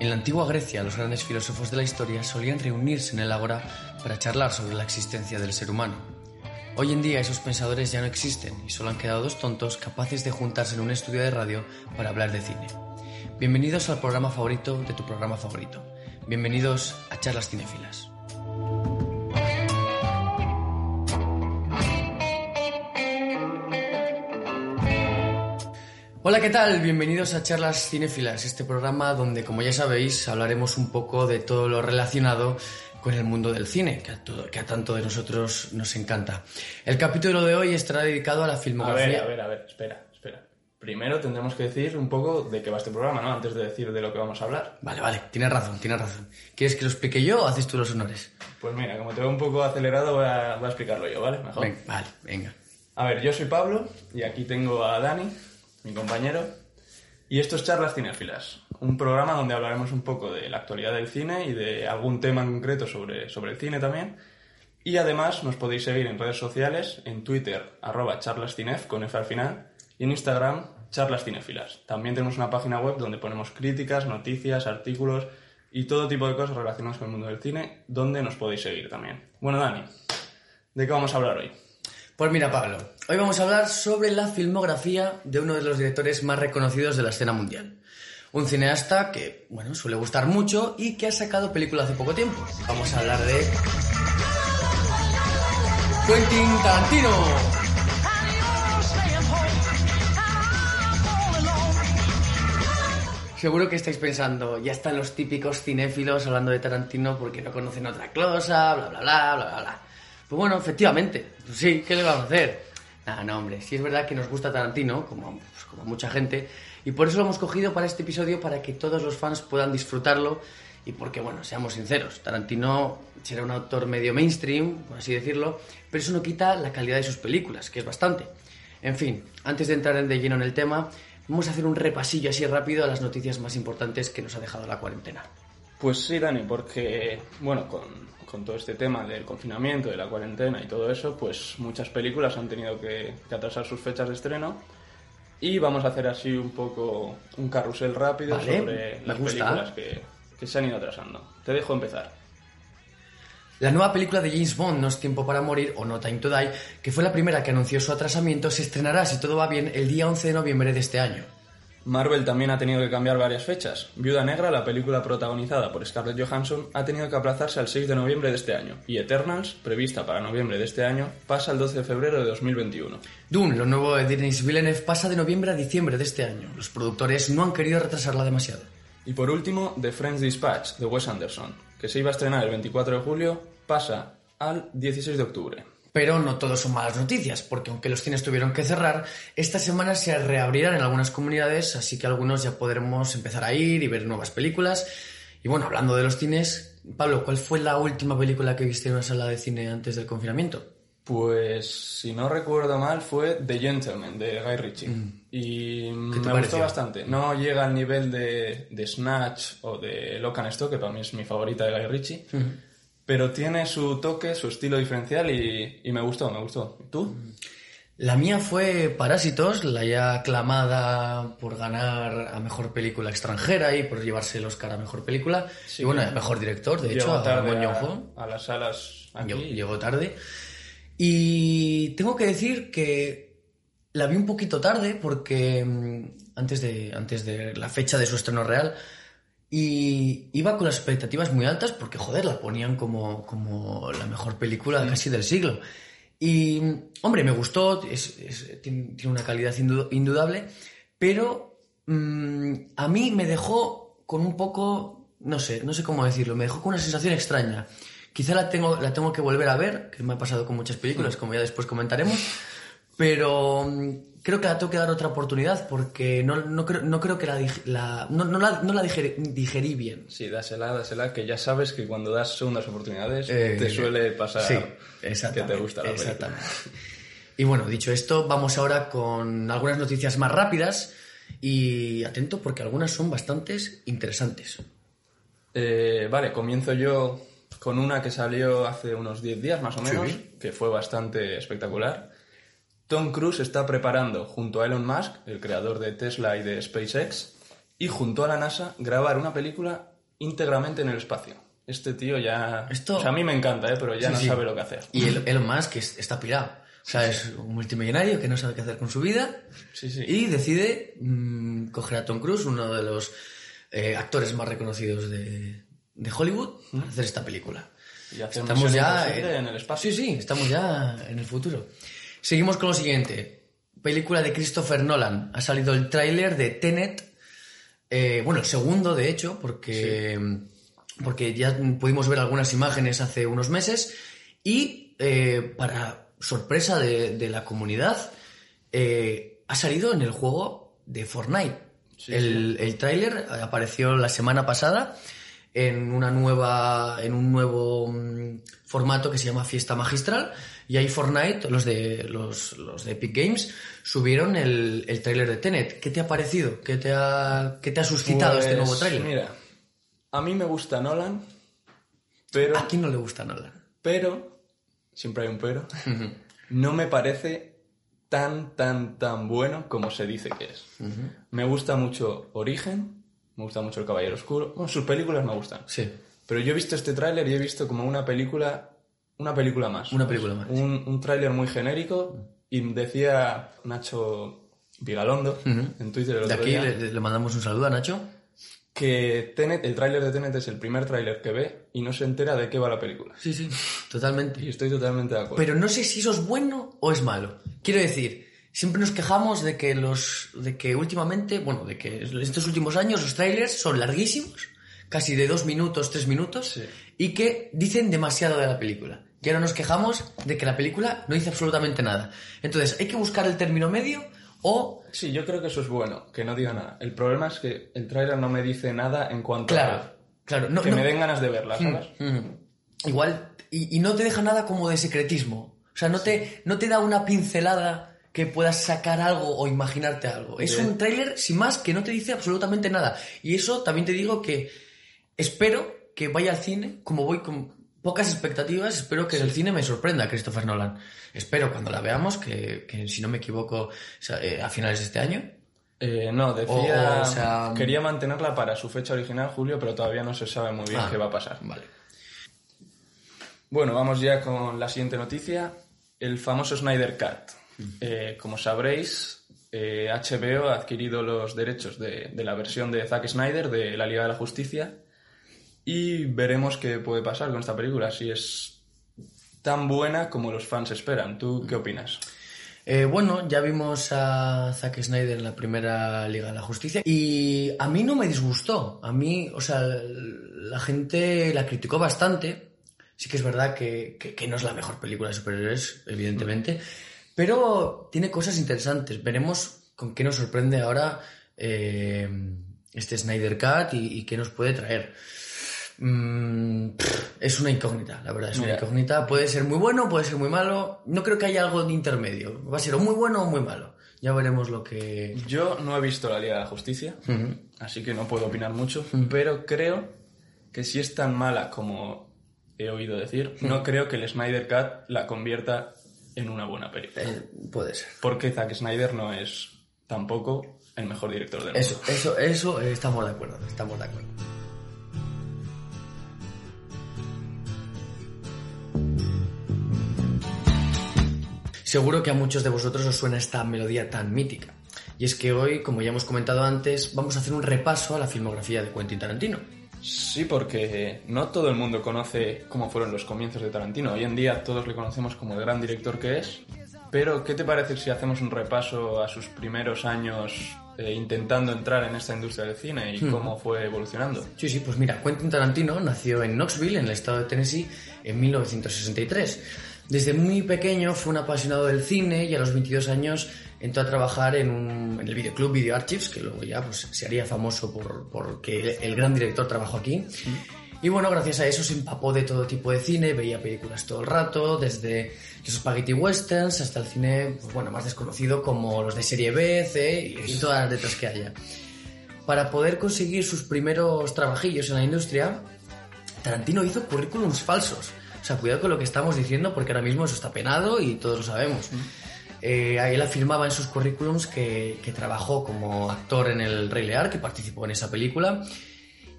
En la antigua Grecia, los grandes filósofos de la historia solían reunirse en el ágora para charlar sobre la existencia del ser humano. Hoy en día esos pensadores ya no existen y solo han quedado dos tontos capaces de juntarse en un estudio de radio para hablar de cine. Bienvenidos al programa favorito de tu programa favorito. Bienvenidos a Charlas Cinéfilas. Hola, ¿qué tal? Bienvenidos a Charlas Cinéfilas, este programa donde, como ya sabéis, hablaremos un poco de todo lo relacionado con el mundo del cine, que a, todo- que a tanto de nosotros nos encanta. El capítulo de hoy estará dedicado a la A filmografía. ver, a ver, a ver, espera, espera. Primero tendremos que decir un poco de qué va este programa, ¿no? Antes de decir de lo que vamos a hablar. Vale, vale, tienes razón, tienes razón. ¿Quieres que lo explique yo o haces tú los honores? Pues mira, como te veo un poco acelerado, voy a, voy a explicarlo yo, ¿vale? Mejor. Ven, vale, venga. A ver, yo soy Pablo y aquí tengo a Dani, mi compañero. Y esto es Charlas Cinéfilas, un programa donde hablaremos un poco de la actualidad del cine y de algún tema en concreto sobre, sobre el cine también. Y además nos podéis seguir en redes sociales, en Twitter, arroba charlascinef, con F al final, y en Instagram, charlas cinéfilas. También tenemos una página web donde ponemos críticas, noticias, artículos y todo tipo de cosas relacionadas con el mundo del cine, donde nos podéis seguir también. Bueno, Dani, ¿de qué vamos a hablar hoy? Pues mira, Pablo, hoy vamos a hablar sobre la filmografía de uno de los directores más reconocidos de la escena mundial. Un cineasta que, bueno, suele gustar mucho y que ha sacado película hace poco tiempo. Vamos a hablar de... Quentin Tarantino. Seguro que estáis pensando, ya están los típicos cinéfilos hablando de Tarantino porque no conocen otra cosa, bla, bla, bla, bla, bla, bla. Pues bueno, efectivamente, pues sí, ¿qué le vamos a hacer? Nada, no, hombre, sí es verdad que nos gusta Tarantino, como, pues, como mucha gente, y por eso lo hemos cogido para este episodio, para que todos los fans puedan disfrutarlo, y porque, bueno, seamos sinceros, Tarantino será un autor medio mainstream, por así decirlo, pero eso no quita la calidad de sus películas, que es bastante. En fin, antes de entrar de lleno en el tema, vamos a hacer un repasillo así rápido a las noticias más importantes que nos ha dejado la cuarentena. Pues sí, Dani, porque, bueno, con, con todo este tema del confinamiento, de la cuarentena y todo eso, pues muchas películas han tenido que, que atrasar sus fechas de estreno. Y vamos a hacer así un poco un carrusel rápido Vale, sobre las gusta. películas que, que se han ido atrasando. Te dejo empezar. La nueva película de James Bond, No es tiempo para morir o No Time to Die, que fue la primera que anunció su atrasamiento, se estrenará, si todo va bien, el día 11 de noviembre de este año. Marvel también ha tenido que cambiar varias fechas. Viuda Negra, la película protagonizada por Scarlett Johansson, ha tenido que aplazarse al 6 de noviembre de este año. Y Eternals, prevista para noviembre de este año, pasa al 12 de febrero de 2021. Dune, lo nuevo de Denis Villeneuve, pasa de noviembre a diciembre de este año. Los productores no han querido retrasarla demasiado. Y por último, The French Dispatch, de Wes Anderson, que se iba a estrenar el 24 de julio, pasa al 16 de octubre. Pero no todo son malas noticias, porque aunque los cines tuvieron que cerrar, esta semana se reabrirán en algunas comunidades, así que algunos ya podremos empezar a ir y ver nuevas películas. Y bueno, hablando de los cines, Pablo, ¿cuál fue la última película que viste en una sala de cine antes del confinamiento? Pues, si no recuerdo mal, fue The Gentleman, de Guy Ritchie. Y Mm. ¿Qué te me pareció? gustó bastante. No llega al nivel de, de Snatch o de Lock and Stock, que para mí es mi favorita de Guy Ritchie. Pero tiene su toque, su estilo diferencial y, y me gustó, me gustó. ¿Tú? La mía fue Parásitos, la ya aclamada por ganar a mejor película extranjera y por llevarse el Oscar a mejor película. y bueno, a mejor director, de hecho, tarde a, a las salas aquí. Llegó, llegó tarde. Y tengo que decir que la vi un poquito tarde porque mm, antes de, antes de la fecha de su estreno real y iba con las expectativas muy altas porque, joder, la ponían como, como la mejor película casi del siglo. Y, hombre, me gustó, es- es- tiene, tiene una calidad indu- indudable, pero mm, a mí me dejó con un poco, no sé, no sé cómo decirlo, me dejó con una sensación extraña. Quizá la tengo, la tengo que volver a ver, que me ha pasado con muchas películas, como ya después comentaremos. Pero mm, creo que la tengo que dar otra oportunidad porque no, no, creo, no creo que la, no, no la, no la digerí, digerí bien. Sí, dásela, dásela, que ya sabes que cuando das segundas oportunidades Eh, te suele pasar sí, que te gusta la película. exactamente. Y bueno, dicho esto, vamos ahora con algunas noticias más rápidas y atento porque algunas son bastantes interesantes. Eh, vale, comienzo yo con una que salió hace unos 10 días más o menos, Sí. que fue bastante espectacular. Tom Cruise está preparando, junto a Elon Musk, el creador de Tesla y de SpaceX, y junto a la NASA, grabar una película íntegramente en el espacio. Este tío ya... Esto- O sea, a mí me encanta, ¿eh? pero ya Sí, no sí. sabe lo que hacer. Y el- Elon Musk es- está pirado. O sea, es un multimillonario que no sabe qué hacer con su vida Sí, y decide mm, coger a Tom Cruise, uno de los eh, actores más reconocidos de, de Hollywood, para hacer esta película. Y Estamos ya Imposible en el espacio. Sí, sí, estamos ya en el futuro. Seguimos con lo siguiente. Película de Christopher Nolan. Ha salido el tráiler de Tenet. eh, bueno, el segundo, de hecho, porque, porque ya pudimos ver algunas imágenes hace unos meses. Y eh, para sorpresa de, de la comunidad, eh, ha salido en el juego de Fortnite. el el tráiler apareció la semana pasada en una nueva en un nuevo mm, formato que se llama Fiesta Magistral y ahí Fortnite los de los, los de Epic Games subieron el, el tráiler de Tenet ¿qué te ha parecido? ¿qué te ha, qué te ha suscitado este Pues, nuevo tráiler? Mira, a mí me gusta Nolan, pero... ¿a quién no le gusta Nolan? Pero, siempre hay un pero, no me parece tan, tan, tan bueno como se dice que es. Me gusta mucho Origen, me gusta mucho El Caballero Oscuro, bueno, sus películas me gustan. sí Pero yo he visto este tráiler y he visto como una película, una película más. Una película más, Un, un tráiler muy genérico y decía Nacho Vigalondo en Twitter el de otro aquí día le, le mandamos un saludo a Nacho que Tenet, el tráiler de Tenet es el primer tráiler que ve y no se entera de qué va la película. sí, sí, totalmente Y estoy totalmente de acuerdo. Pero no sé si eso es bueno o es malo. Quiero decir, siempre nos quejamos de que los, de que últimamente, bueno, de que estos últimos años los trailers son larguísimos, casi de dos minutos, tres minutos, Sí. y que dicen demasiado de la película. Y ahora nos quejamos de que la película no dice absolutamente nada. Entonces, hay que buscar el término medio o Sí, yo creo que eso es bueno, que no diga nada. El problema es que el tráiler no me dice nada en cuanto Claro, a claro, no, que no- me den ganas de verla, ¿sabes? Mm. Igual, y, y no te deja nada como de secretismo. O sea, no te, no te da una pincelada que puedas sacar algo o imaginarte algo. Es un tráiler sin más que no te dice absolutamente nada. Y eso también te digo que espero que vaya al cine, como voy con pocas expectativas, espero que en el cine me sorprenda Christopher Nolan. Espero cuando la veamos, que, que si no me equivoco, o sea, eh, a finales de este año. Eh, no, decía... O- o sea, quería mantenerla para su fecha original, Julio, pero todavía no se sabe muy bien Ah, qué va a pasar. Vale. Bueno, vamos ya con la siguiente noticia. El famoso Snyder Cut. Eh, como sabréis, eh, HBO ha adquirido los derechos de, de la versión de Zack Snyder de la Liga de la Justicia y veremos qué puede pasar con esta película, si es tan buena como los fans esperan. ¿Tú qué opinas? Eh, bueno, ya vimos a Zack Snyder en la primera Liga de la Justicia y a mí no me disgustó. A mí, o sea, la gente la criticó bastante. Sí que es verdad que, que- que no es la mejor película de superhéroes, evidentemente, pero tiene cosas interesantes. Veremos con qué nos sorprende ahora eh, este Snyder Cut y, y qué nos puede traer. Mm, es una incógnita, la verdad, es una incógnita. Puede ser muy bueno, puede ser muy malo. No creo que haya algo de intermedio. Va a ser o muy bueno o muy malo. Ya veremos lo que... Yo no he visto la Liga de la Justicia, así que no puedo opinar mucho, pero creo que si es tan mala como he oído decir, no creo que el Snyder Cut la convierta en una buena película. eh, puede ser. Porque Zack Snyder no es tampoco el mejor director del mundo. Eso, eso, eso, eh, estamos de acuerdo, estamos de acuerdo. Seguro que a muchos de vosotros os suena esta melodía tan mítica. Y es que hoy, como ya hemos comentado antes, vamos a hacer un repaso a la filmografía de Quentin Tarantino. Sí, porque no todo el mundo conoce cómo fueron los comienzos de Tarantino. Hoy en día todos le conocemos como el gran director que es, Pero, ¿qué te parece si hacemos un repaso a sus primeros años eh, intentando entrar en esta industria del cine y cómo fue evolucionando? Sí, sí, pues mira, Quentin Tarantino nació en Knoxville, en el estado de Tennessee, en 1963. Desde muy pequeño fue un apasionado del cine y a los 22 años entró a trabajar en, un, en el videoclub Video Archives, que luego ya pues, se haría famoso por, porque el gran director trabajó aquí. Y bueno, gracias a eso se empapó de todo tipo de cine, veía películas todo el rato, desde los spaghetti westerns hasta el cine, pues bueno, más desconocido como los de serie B, C y todas las letras que haya. Para poder conseguir sus primeros trabajillos en la industria, Tarantino hizo currículums falsos. O sea, cuidado con lo que estamos diciendo porque ahora mismo eso está penado y todos lo sabemos. Eh, él afirmaba en sus currículums que, que, trabajó como actor en El Rey Lear, que participó en esa película.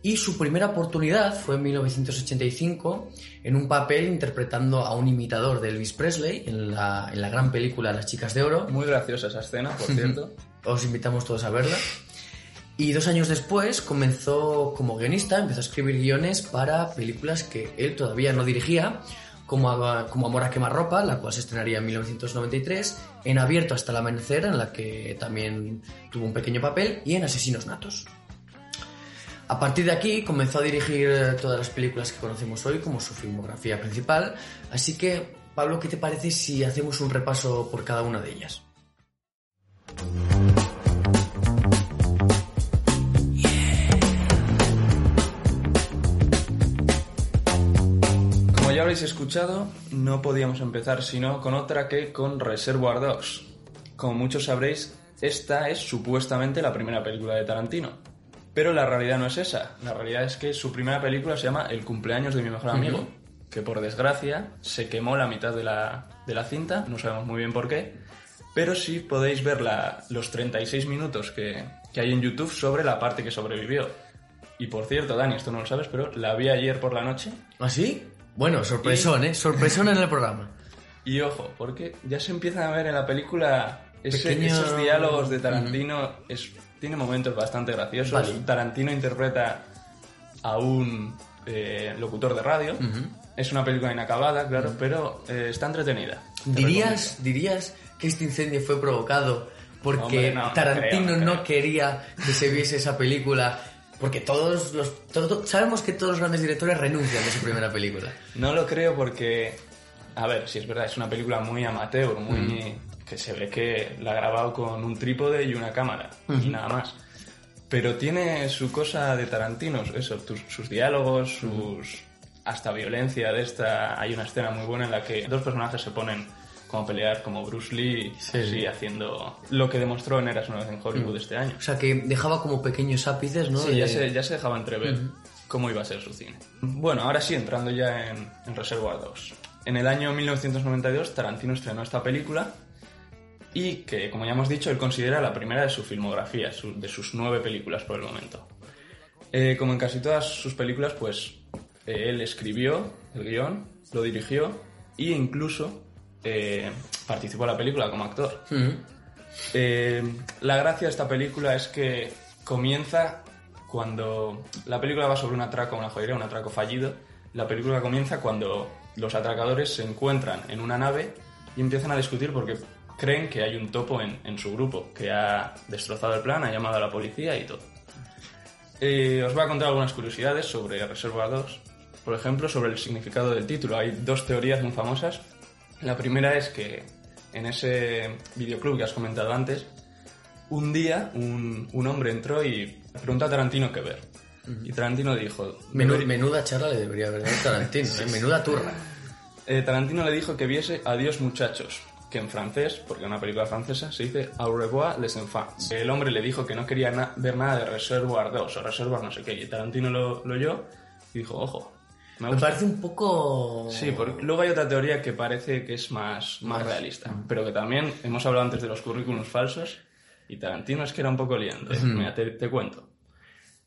Y su primera oportunidad fue en 1985 en un papel interpretando a un imitador de Elvis Presley en la, en la gran película Las Chicas de Oro. Muy graciosa esa escena, por cierto. Os invitamos todos a verla. Y dos años después comenzó como guionista, empezó a escribir guiones para películas que él todavía no dirigía, como, como Amor a quemarropa, la cual se estrenaría en 1993, en Abierto hasta el amanecer, en la que también tuvo un pequeño papel, y en Asesinos natos. A partir de aquí comenzó a dirigir todas las películas que conocemos hoy como su filmografía principal, así que Pablo, ¿qué te parece si hacemos un repaso por cada una de ellas? Habréis escuchado, no podíamos empezar sino con otra que con Reservoir Dogs. Como muchos sabréis, esta es supuestamente la primera película de Tarantino. Pero la realidad no es esa. La realidad es que su primera película se llama El cumpleaños de mi mejor amigo, uh -huh. que por desgracia se quemó la mitad de la, de la, cinta, no sabemos muy bien por qué. Pero sí podéis ver la, los 36 minutos que, que hay en YouTube sobre la parte que sobrevivió. Y por cierto, Dani, esto no lo sabes, pero la vi ayer por la noche. ¿Ah, sí? Bueno, sorpresón, y... ¿eh? Sorpresón en el programa. Y ojo, porque ya se empiezan a ver en la película ese, Pequeño... esos diálogos de Tarantino. Uh -huh. es, tiene momentos bastante graciosos. Vale. Tarantino interpreta a un eh, locutor de radio. Uh -huh. Es una película inacabada, claro, uh -huh. pero eh, está entretenida. ¿Dirías, ¿Dirías que este incendio fue provocado porque Hombre, no, Tarantino no, creo, no quería que se viese esa película porque todos los. Todo, sabemos que todos los grandes directores renuncian de su primera película. No lo creo porque. A ver, si es verdad, es una película muy amateur, muy. Mm. que se ve que la ha grabado con un trípode y una cámara, mm y nada más. Pero tiene su cosa de Tarantino, eso, tus, sus diálogos, sus. Mm. hasta violencia de esta. Hay una escena muy buena en la que dos personajes se ponen como pelear como Bruce Lee, sí, así, haciendo lo que demostró en Eras una vez en Hollywood mm. este año. O sea, que dejaba como pequeños ápices, ¿no? Sí, de... ya, se, ya se dejaba entrever mm -hmm. cómo iba a ser su cine. Bueno, ahora sí, entrando ya en, en Reservoir Dogs. En el año 1992, Tarantino estrenó esta película y que, como ya hemos dicho, él considera la primera de su filmografía, su, de sus nueve películas por el momento. Eh, como en casi todas sus películas, pues eh, él escribió el guion, lo dirigió e incluso eh, participó en la película como actor. Uh -huh. eh, la gracia de esta película es que comienza cuando la película va sobre un atraco, una joyería, un atraco fallido. La película comienza cuando los atracadores se encuentran en una nave y empiezan a discutir porque creen que hay un topo en, en su grupo que ha destrozado el plan, ha llamado a la policía y todo. Eh, os voy a contar algunas curiosidades sobre Reserva 2. Por ejemplo, sobre el significado del título. Hay dos teorías muy famosas la primera es que en ese videoclub que has comentado antes, un día un, un hombre entró y preguntó a Tarantino qué ver. Uh -huh. Y Tarantino dijo... Menuda charla le debería haber dado Tarantino, sí, ¿eh? menuda turra. Eh, Tarantino le dijo que viese Adiós muchachos, que en francés, porque es una película francesa, se dice Au revoir les enfants. El hombre le dijo que no quería na ver nada de Reservoir 2 o Reservoir no sé qué, y Tarantino lo, lo oyó y dijo, ojo, me, me, parece un poco... Sí, porque luego hay otra teoría que parece que es más, más realista, pero que también hemos hablado antes de los currículums falsos y Tarantino es que era un poco liando. ¿eh? Mm. Mira, te, te, cuento.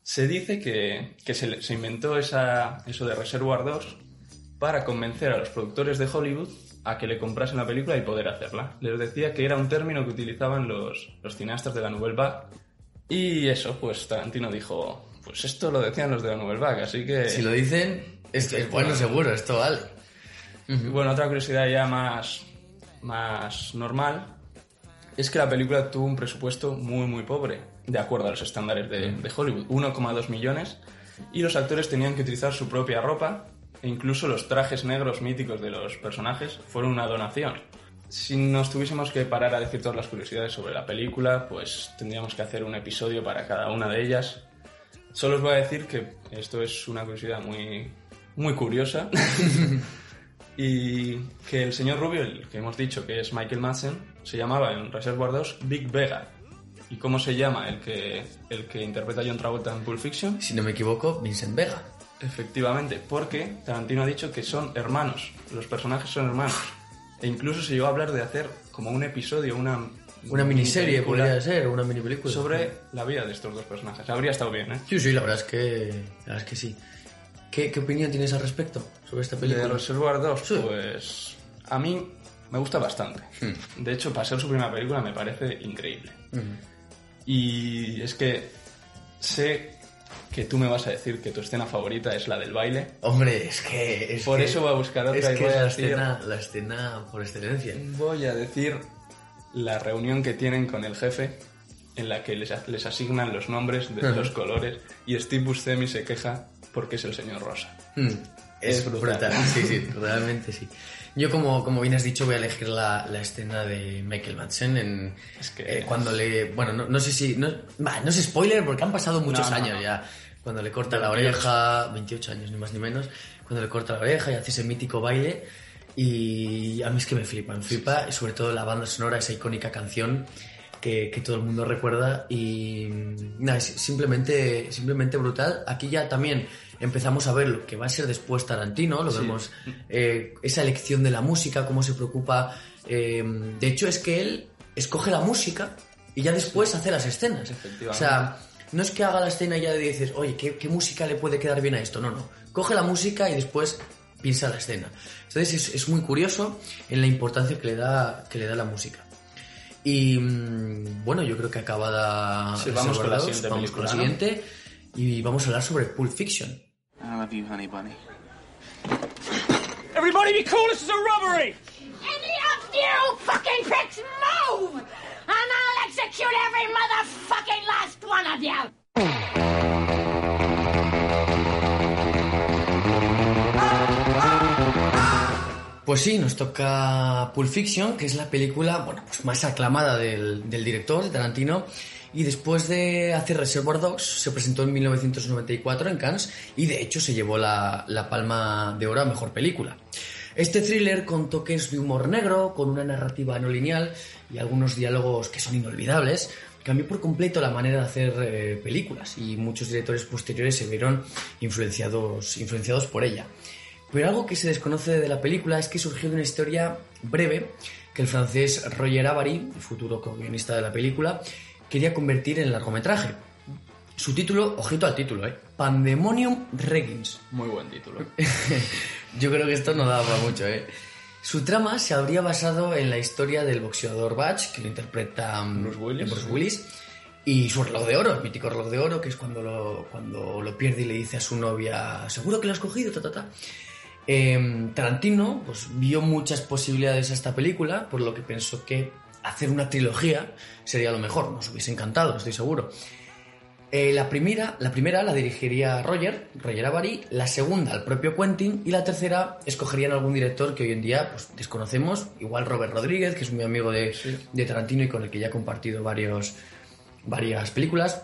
Se dice que, que se, se, inventó esa, eso de Reservoir 2 para convencer a los productores de Hollywood a que le comprasen la película y poder hacerla. Les decía que era un término que utilizaban los, los cineastas de la Nouvelle Vague. Y eso, pues Tarantino dijo, pues esto lo decían los de la Nouvelle Vague, así que... Si lo dicen, es, es bueno, seguro, esto vale. Uh -huh. Bueno, otra curiosidad ya más, más normal es que la película tuvo un presupuesto muy, muy pobre, de acuerdo a los estándares de, de Hollywood, 1,2 millones, y los actores tenían que utilizar su propia ropa, e incluso los trajes negros míticos de los personajes fueron una donación. Si nos tuviésemos que parar a decir todas las curiosidades sobre la película, pues tendríamos que hacer un episodio para cada una de ellas. Solo os voy a decir que esto es una curiosidad muy, muy curiosa. y que el señor Rubio, el que hemos dicho que es Michael Madsen, se llamaba en Reservoir 2 Big Vega. ¿Y cómo se llama el que, el que interpreta a John Travolta en Pulp Fiction? Si no me equivoco, Vincent Vega. Efectivamente, porque Tarantino ha dicho que son hermanos, los personajes son hermanos. E incluso se llegó a hablar de hacer como un episodio, una... Una miniserie podría ser, una mini película. Sobre la vida de estos dos personajes. Habría estado bien, ¿eh? Sí, sí, la verdad es que, la verdad es que sí. ¿Qué, qué opinión tienes al respecto sobre esta película? De Reservoir 2, Sí. pues a mí me gusta bastante. Hmm. De hecho, para ser su primera película me parece increíble. Y es que sé que tú me vas a decir que tu escena favorita es la del baile. Hombre, es que... Es Por que- eso voy a buscar otra Es y que voy es a la decir- escena, la escena por excelencia. Voy a decir la reunión que tienen con el jefe en la que les, les asignan los nombres de Ajá. los colores y Steve Buscemi se queja porque es el señor Rosa. Mm, Es, Es brutal. brutal. Sí, sí, realmente sí. Yo, como, como bien has dicho, voy a elegir la, la escena de Michael Madsen en, Es que- eh, cuando le... Bueno, no, no sé si... No, va, no es spoiler porque han pasado muchos No, años no. ya. Cuando le corta la 28. oreja... 28 años, ni más ni menos. Cuando le corta la oreja y hace ese mítico baile. Y a mí es que me flipa, me flipa. Y sobre todo la banda sonora, esa icónica canción que, que todo el mundo recuerda. Y nada, es simplemente, simplemente brutal. Aquí ya también empezamos a ver lo que va a ser después Tarantino. Lo Sí. vemos, eh, esa elección de la música, cómo se preocupa. eh, de hecho, es que él escoge la música y ya después hace las escenas. O sea, no es que haga la escena y ya dices, oye, ¿qué, qué música le puede quedar bien a esto? No, no. Coge la música y después piensa la escena. Entonces es, es muy curioso en la importancia que le da, que le da la música. Y mm, bueno, yo creo que acabada. Sí, vamos con la siguiente vamos con la siguiente y vamos a hablar sobre Pulp Fiction. I love you, honey bunny. Everybody be cool, this is a robbery! Any of you fucking pricks move! And I'll execute every motherfucking last one of you! Pues sí, nos toca Pulp Fiction, que es la película bueno, pues más aclamada del, del director, de Tarantino. Y después de hacer Reservoir Dogs, se presentó en 1994 en Cannes y de hecho se llevó la, la palma de oro a mejor película. Este thriller con toques de humor negro, con una narrativa no lineal y algunos diálogos que son inolvidables, cambió por completo la manera de hacer eh, películas y muchos directores posteriores se vieron influenciados, influenciados por ella. Pero algo que se desconoce de la película es que surgió de una historia breve que el francés Roger Avary, futuro co-guionista de la película, quería convertir en largometraje. Su título, ojito al título, ¿eh? Pandemonium Regens. Muy buen título. Yo creo que esto no daba para mucho, ¿eh? Su trama se habría basado en la historia del boxeador Batch, que lo interpreta mm, Bruce Willis. Bruce Willis, y su reloj de oro, el mítico reloj de oro, que es cuando lo, cuando lo pierde y le dice a su novia, seguro que lo has cogido, ta, ta, ta. Eh, Tarantino pues, vio muchas posibilidades a esta película, por lo que pensó que hacer una trilogía sería lo mejor. Nos hubiese encantado, estoy seguro. Eh, la, primera, la primera la dirigiría Roger, Roger Avary, la segunda al propio Quentin y la tercera escogerían algún director que hoy en día pues, desconocemos, igual Robert Rodríguez, que es muy amigo de, de Tarantino y con el que ya ha compartido varios, varias películas.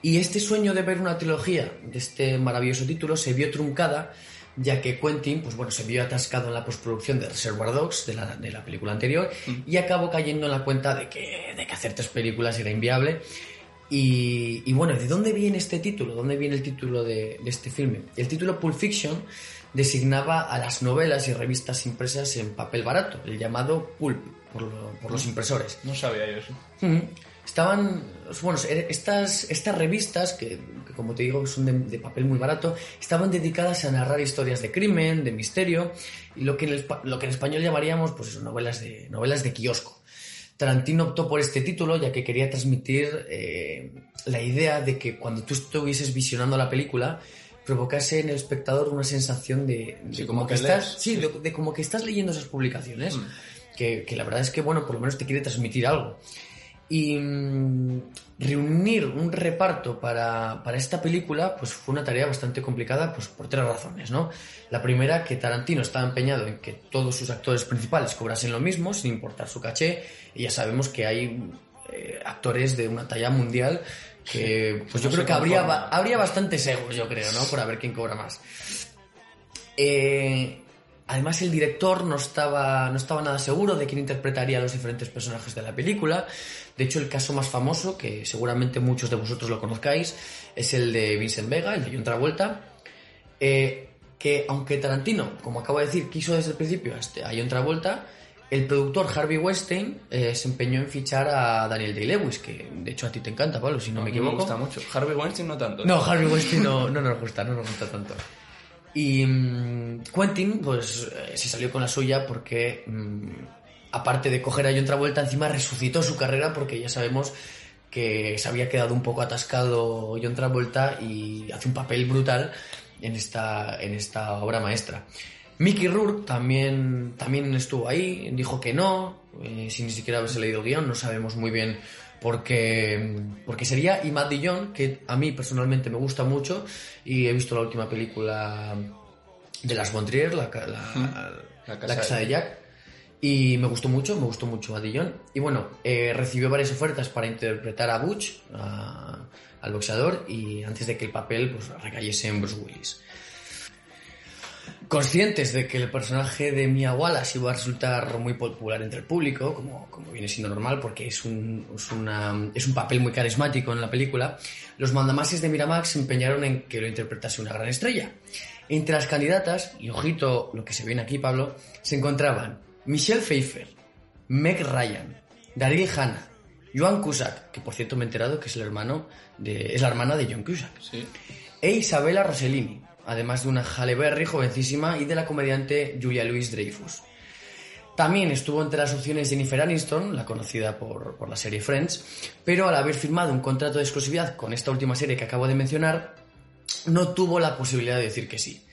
Y este sueño de ver una trilogía de este maravilloso título se vio truncada, ya que Quentin, pues bueno, se vio atascado en la postproducción de Reservoir Dogs, de la, de la película anterior, y acabó cayendo en la cuenta de que, de que hacer tres películas era inviable. Y, y bueno, ¿de dónde viene este título? ¿Dónde viene el título de, de este filme? El título Pulp Fiction designaba a las novelas y revistas impresas en papel barato, el llamado pulp por, lo- por los impresores. No sabía yo eso. Estaban, bueno, er- estas, estas revistas, que, que como te digo son de, de papel muy barato, estaban dedicadas a narrar historias de crimen, de misterio, y lo que en, el lo que en español llamaríamos, pues novelas de, novelas de kiosco. Tarantino optó por este título ya que quería transmitir eh, la idea de que cuando tú estuvieses visionando la película provocase en el espectador una sensación de, de Sí, como como que estás lees. sí, de, de como que estás leyendo esas publicaciones que, que la verdad es que, bueno, por lo menos te quiere transmitir algo. Y mm, reunir un reparto para, para esta película pues fue una tarea bastante complicada pues por tres razones, ¿no? La primera, que Tarantino estaba empeñado en que todos sus actores principales cobrasen lo mismo, sin importar su caché, y ya sabemos que hay eh, actores de una talla mundial que pues yo no creo que habría, habría bastantes egos, yo creo, ¿no? Por a ver quién cobra más. Eh, además, el director no estaba, no estaba nada seguro de quién interpretaría a los diferentes personajes de la película. De hecho, el caso más famoso, que seguramente muchos de vosotros lo conozcáis, es el de Vincent Vega, el de John Travolta. Eh, que aunque Tarantino, como acabo de decir, quiso desde el principio a este- John Travolta, el productor Harvey Weinstein eh, se empeñó en fichar a Daniel Day-Lewis, que de hecho a ti te encanta, Pablo, si no me A mí equivoco. Me gusta mucho. Harvey Weinstein no tanto. No, Harvey Weinstein no, no nos gusta, no nos gusta tanto. Y mm, Quentin, pues eh, se salió con la suya porque, mm, aparte de coger a John Travolta, encima resucitó su carrera porque ya sabemos que se había quedado un poco atascado John Travolta y hace un papel brutal en esta, en esta obra maestra. Mickey Rourke también, también estuvo ahí, dijo que no, eh, sin ni siquiera haberse leído guion, no sabemos muy bien por qué, por qué sería. Y Matt Dillon, que a mí personalmente me gusta mucho, y he visto la última película de Las von Trier, la, la, casa de- Jack, y me gustó mucho, me gustó mucho Matt Dillon. Y bueno, eh, recibió varias ofertas para interpretar a Butch, a- al boxeador, y antes de que el papel pues, recayese en Bruce Willis. Conscientes de que el personaje de Mia Wallace iba a resultar muy popular entre el público, como, como viene siendo normal, porque es un, es, una- es un papel muy carismático en la película, los mandamases de Miramax se empeñaron en que lo interpretase una gran estrella. Entre las candidatas, y ojito lo que se viene aquí, Pablo, se encontraban Michelle Pfeiffer, Meg Ryan, Daryl Hannah, Joan Cusack, que por cierto me he enterado que es el hermano de, es la hermana de John Cusack, Sí. e Isabella Rossellini, además de una Halle Berry jovencísima y de la comediante Julia Louis Dreyfus. También estuvo entre las opciones Jennifer Aniston, la conocida por, por la serie Friends, pero al haber firmado un contrato de exclusividad con esta última serie que acabo de mencionar, no tuvo la posibilidad de decir que sí.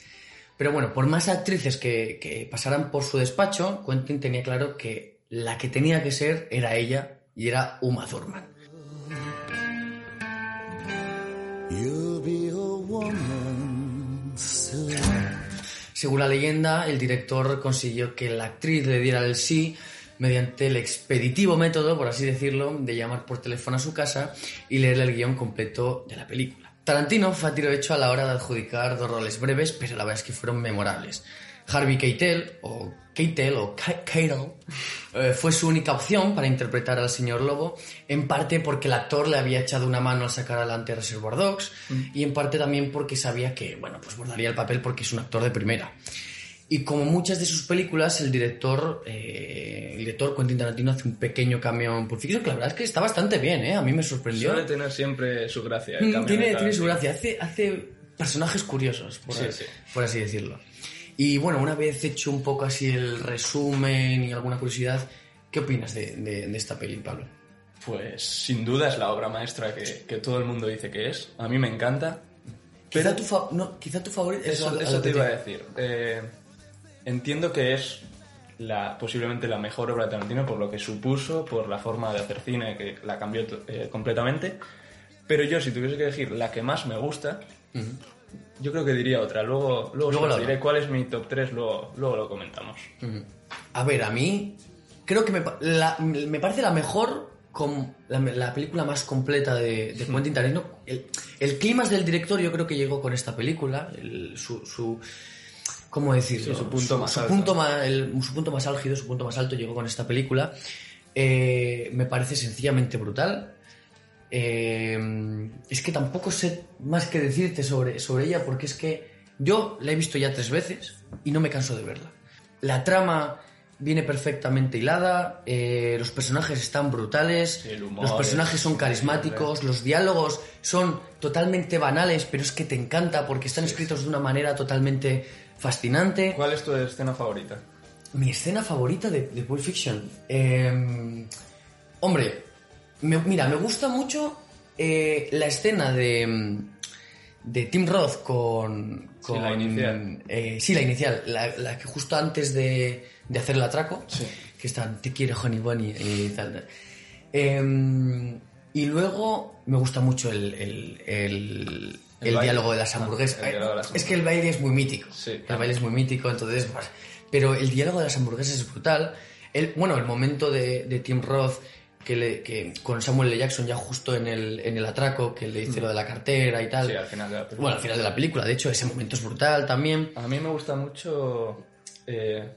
Pero bueno, por más actrices que, que pasaran por su despacho, Quentin tenía claro que la que tenía que ser era ella y era Uma Thurman. You'll. Según la leyenda, el director consiguió que la actriz le diera el sí mediante el expeditivo método, por así decirlo, de llamar por teléfono a su casa y leerle el guion completo de la película. Tarantino fue a tiro hecho a la hora de adjudicar dos roles breves, pero la verdad es que fueron memorables. Harvey Keitel, o Keitel, o Ke- Keitel, eh, fue su única opción para interpretar al señor Lobo, en parte porque el actor le había echado una mano al sacar adelante Reservoir Dogs, y en parte también porque sabía que, bueno, pues bordaría el papel porque es un actor de primera. Y como muchas de sus películas, el director, eh, el director Quentin Tarantino hace un pequeño cameo en Pulp Fiction, que la verdad es que está bastante bien, ¿eh? A mí me sorprendió. Suele tener siempre su gracia. el Mm, tiene, tiene su gracia, hace, hace personajes curiosos, por, Sí, así, sí. por así decirlo. Y bueno, una vez hecho un poco así el resumen y alguna curiosidad, ¿qué opinas de, de- de esta peli, Pablo? Pues sin duda es la obra maestra que, que todo el mundo dice que es. A mí me encanta. Quizá tu, fa- no, quizá tu favorito... Eso, a lo eso te iba a decir. Eh, entiendo que es la, posiblemente la mejor obra de Tarantino por lo que supuso, por la forma de hacer cine que la cambió eh, completamente. Pero yo, si tuviese que elegir la que más me gusta, yo creo que diría otra. Luego, luego, Luego os la diré cuál es mi top 3, luego, luego lo comentamos. A ver, a mí creo que me, la- me parece la mejor, com- la, la película más completa de, de Quentin Tarantino. El, el clímax del director yo creo que llegó con esta película, el- su, su- ¿Cómo decirlo? Sí, su punto más alto. punto el- su punto más álgido, su punto más alto llegó con esta película. Eh, me parece sencillamente brutal. Eh, es que tampoco sé más que decirte sobre, sobre ella porque es que yo la he visto ya tres veces y no me canso de verla. La trama viene perfectamente hilada, eh, los personajes están brutales, humor los personajes es son carismáticos, los diálogos son totalmente banales, pero es que te encanta porque están escritos de una manera totalmente fascinante. ¿Cuál es tu escena favorita? Mi escena favorita de, de Pulp Fiction. Eh, hombre, me- mira, me gusta mucho eh, la escena de, mm, de Tim Roth con. Sí, con la inicial. eh, sí, la inicial. La, la que justo antes de, de hacer el atraco. Sí. que están te quiero Honey Bunny y tal. Em, y luego me gusta mucho el, el, el- diálogo de las Ah, hamburguesas. de las es que el baile es muy mítico. Sí, el claro. baile es muy mítico, entonces. pues, pero el diálogo de las hamburguesas es brutal. El, bueno, el momento de, de Tim Roth que, le, que con Samuel L. Jackson ya justo en el, en el atraco, que le dice lo de la cartera y tal. Mm. Sí, al final de la película. Bueno, al final de la película, de hecho, ese momento es brutal también. A mí me gusta mucho, eh,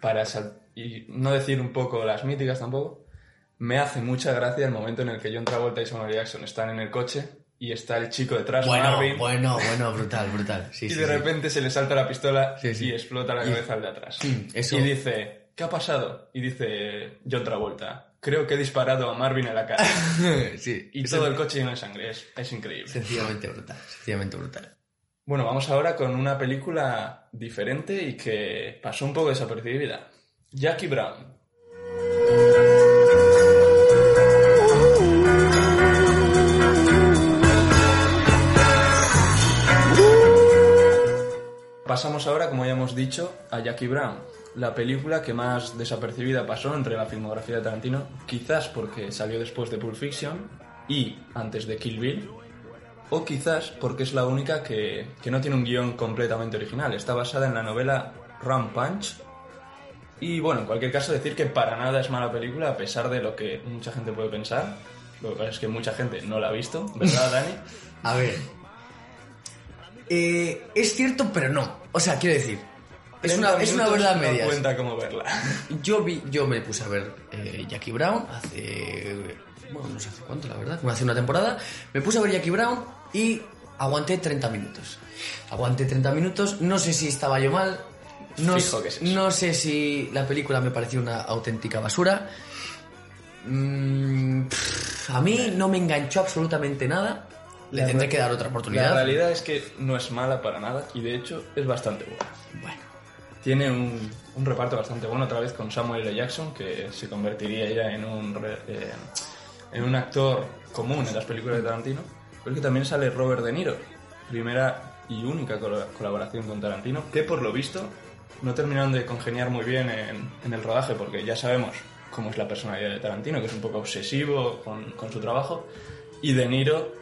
para y no decir un poco las míticas tampoco, me hace mucha gracia el momento en el que John Travolta y Samuel Jackson están en el coche y está el chico detrás, Bueno, Marvin, bueno, bueno, brutal, brutal. Sí, y sí, de sí. repente se le salta la pistola y explota la cabeza al de atrás. Mm, eso- Y dice, ¿qué ha pasado? Y dice John Travolta, creo que he disparado a Marvin en la cara. sí, y todo el coche lleno de sangre, es, es increíble. Sencillamente brutal, sencillamente brutal. Bueno, vamos ahora con una película diferente y que pasó un poco desapercibida. Jackie Brown. Pasamos ahora, como ya hemos dicho, a Jackie Brown, la película que más desapercibida pasó entre la filmografía de Tarantino, quizás porque salió después de Pulp Fiction y antes de Kill Bill, o quizás porque es la única que, que no tiene un guion completamente original. Está basada en la novela Rum Punch. Y bueno, en cualquier caso decir que para nada es mala película, a pesar de lo que mucha gente puede pensar. Lo que pasa es que mucha gente no la ha visto, ¿verdad, Dani? A ver. Eh, es cierto, pero no. O sea, quiero decir. Es 30 una, es una verdad no media. cuenta cómo verla. Yo vi, yo me puse a ver eh, Jackie Brown hace. Bueno, no sé hace cuánto, la verdad. Hace una temporada. Me puse a ver Jackie Brown y aguanté 30 minutos. Aguanté 30 minutos. No sé si estaba yo mal. No, Fijo que es no sé si la película me pareció una auténtica basura. Mm, pff, a mí no me enganchó absolutamente nada. Le La tendré que dar otra oportunidad. La realidad es que no es mala para nada y de hecho es bastante buena. Bueno, Tiene un, un reparto bastante bueno, otra vez con Samuel L. Jackson, que se convertiría ya en un, eh, en un actor común en las películas de Tarantino. Pero que también sale Robert De Niro, primera y única colaboración con Tarantino, que por lo visto no terminaron de congeniar muy bien en, en el rodaje, porque ya sabemos cómo es la personalidad de Tarantino, que es un poco obsesivo con, con su trabajo, y De Niro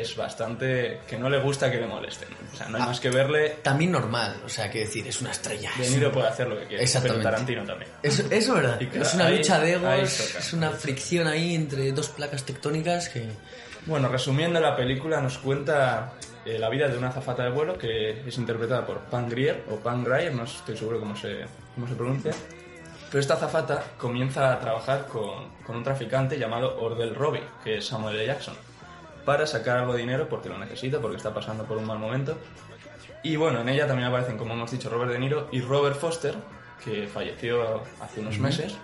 es bastante que no le gusta que le molesten. O sea, no hay Ah. más que verle también normal. O sea, quiero decir, es una estrella. de Niro puede hacer lo que quiere, Exactamente. pero Tarantino también. Eso, eso es verdad. Y claro, es una ahí- lucha de egos, es una fricción ahí entre dos placas tectónicas que... Bueno, resumiendo, la película nos cuenta eh, la vida de una azafata de vuelo que es interpretada por Pam Grier, o Pam Grier, no estoy seguro cómo se, cómo se pronuncia. Pero esta azafata comienza a trabajar con, con un traficante llamado Ordell Robbie, que es Samuel L. Jackson, para sacar algo de dinero porque lo necesita, porque está pasando por un mal momento. Y bueno, en ella también aparecen, como hemos dicho, Robert De Niro y Robert Foster, que falleció hace unos meses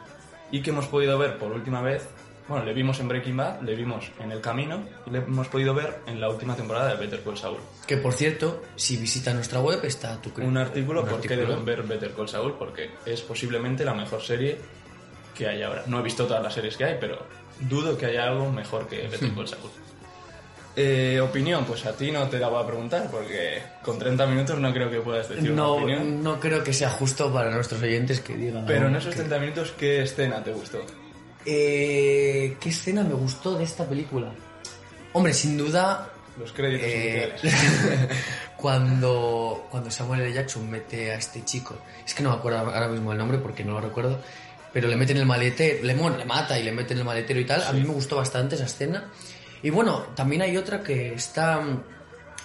y que hemos podido ver por última vez. Bueno, le vimos en Breaking Bad, le vimos en El Camino y le hemos podido ver en la última temporada de Better Call Saul. Que por cierto, si visita nuestra web está tu Un artículo por qué deben ver Better Call Saul, porque es posiblemente la mejor serie que hay ahora. No he visto todas las series que hay, pero dudo que haya algo mejor que Better Call Saul. Eh, opinión, pues a ti no te la voy a preguntar, porque con 30 minutos no creo que puedas decir una No, opinión. no creo que sea justo para nuestros oyentes que digan... Pero en esos que- 30 minutos, ¿qué escena te gustó? Eh, ¿Qué escena me gustó de esta película? Hombre, sin duda... Los créditos eh, iniciales. cuando, cuando Samuel L. Jackson mete a este chico, es que no me acuerdo ahora mismo el nombre porque no lo recuerdo, pero le mete en el maletero, le, le mata y le mete en el maletero y tal. A mí me gustó bastante esa escena. Y bueno, también hay otra que está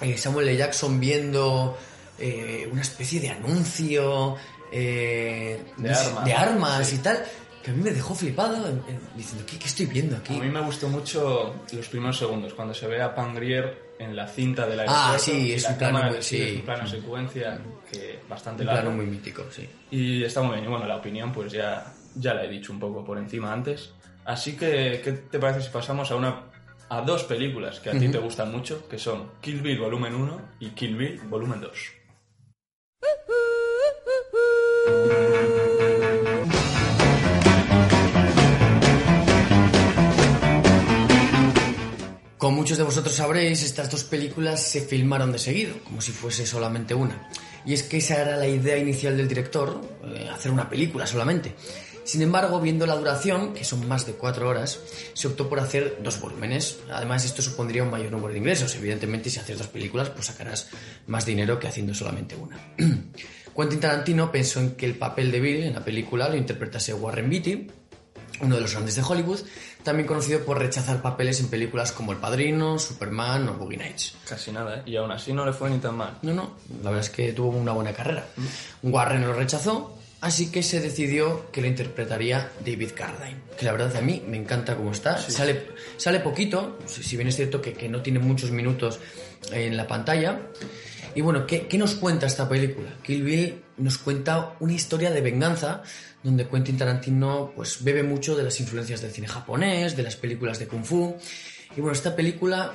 eh, Samuel L. Jackson viendo eh, una especie de anuncio eh, De armas, de armas Sí. y tal, que a mí me dejó flipado en- en- diciendo, ¿qué, qué estoy viendo aquí? A mí me gustó mucho los primeros segundos, cuando se ve a Pangrier en la cinta del aeropuerto. Ah, sí, es la un plano cámara sí. plano secuencia que bastante Un largo. plano muy mítico, sí. Y está muy bien. Y bueno, la opinión pues ya, ya la he dicho un poco por encima antes. Así que, ¿qué te parece si pasamos a una a dos películas que a ti te gustan mucho, que son Kill Bill Volumen 1 y Kill Bill Volumen 2? Como muchos de vosotros sabréis, estas dos películas se filmaron de seguido, como si fuese solamente una. Y es que esa era la idea inicial del director, eh, hacer una película solamente. Sin embargo, viendo la duración, que son más de cuatro horas, se optó por hacer dos volúmenes. Además, esto supondría un mayor número de ingresos. Evidentemente, si haces dos películas, pues sacarás más dinero que haciendo solamente una. Quentin Tarantino pensó en que el papel de Bill en la película lo interpretase Warren Beatty, uno de los grandes de Hollywood, también conocido por rechazar papeles en películas como El Padrino, Superman o Boogie Nights. Casi nada, ¿eh? Y aún así no le fue ni tan mal. No, no, la verdad es que tuvo una buena carrera. Warren lo rechazó, así que se decidió que lo interpretaría David Carradine, que la verdad a mí me encanta cómo está. Sale, sale poquito, si si bien es cierto que, que no tiene muchos minutos en la pantalla. Y bueno, ¿qué, qué nos cuenta esta película? Kill Bill nos cuenta una historia de venganza donde Quentin Tarantino pues bebe mucho de las influencias del cine japonés, de las películas de kung fu. Y bueno, esta película,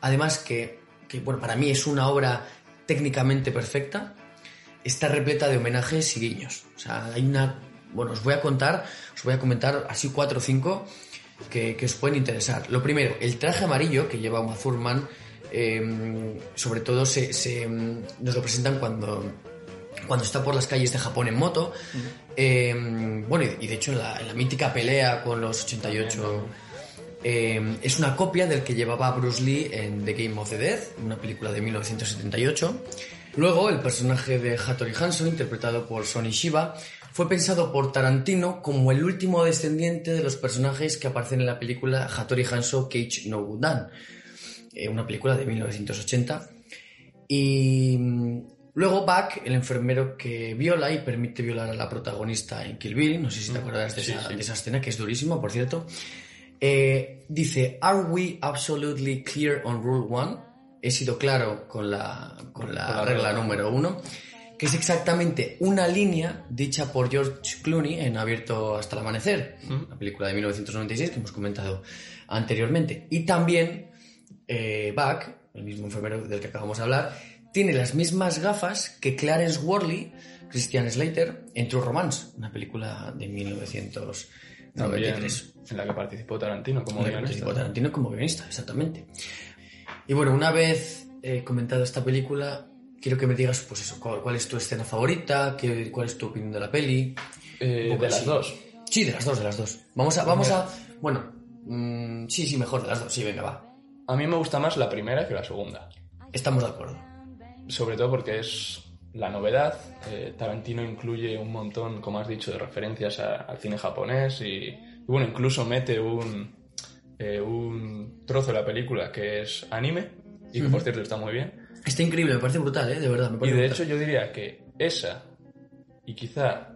además que, que bueno, para mí es una obra técnicamente perfecta, está repleta de homenajes y guiños. O sea, hay una... Bueno, os voy a contar, os voy a comentar así cuatro o cinco que, que os pueden interesar. Lo primero, el traje amarillo que lleva Uma Thurman, eh, sobre todo se, se, mm, nos lo presentan cuando, cuando está por las calles de Japón en moto. Eh, bueno, y, y de hecho en la, en la mítica pelea con los 88... Eh, es una copia del que llevaba Bruce Lee en The Game of the Dead, una película de 1978. Luego, el personaje de Hattori Hanzo, interpretado por Sonny Shiba, fue pensado por Tarantino como el último descendiente de los personajes que aparecen en la película Hattori Hanzo Cage no Gudan, eh, una película de 1980. Y mm, luego Buck, el enfermero que viola y permite violar a la protagonista en Kill Bill, no sé si te acuerdas de, esa, de esa escena, que es durísima, por cierto. Eh, dice, ¿Are we absolutely clear on rule one? He sido claro con la, con la regla número uno, que es exactamente una línea dicha por George Clooney en Abierto hasta el amanecer, la película de 1996 que hemos comentado anteriormente. Y también eh, Buck, el mismo enfermero del que acabamos de hablar, tiene las mismas gafas que Clarence Worley, Christian Slater, en True Romance, una película de 1993. También en la que participó Tarantino como Como guionista. participó Tarantino como guionista, exactamente. Y bueno, una vez eh, comentado esta película, quiero que me digas, pues eso, cuál, cuál es tu escena favorita, qué, cuál es tu opinión de la peli. Eh, de las dos. Sí, de las dos, de las dos. Vamos a, vamos a, bueno, mm, sí, sí, mejor de las dos, sí, venga, va. A mí me gusta más la primera que la segunda. Estamos de acuerdo. Sobre todo porque es la novedad. Eh, Tarantino incluye un montón, como has dicho, de referencias a- al cine japonés y, y bueno, incluso mete un, eh, un trozo de la película que es anime y que por cierto está muy bien. Está increíble, me parece brutal, ¿eh? De verdad, me Y de brutal. hecho yo diría que esa y quizá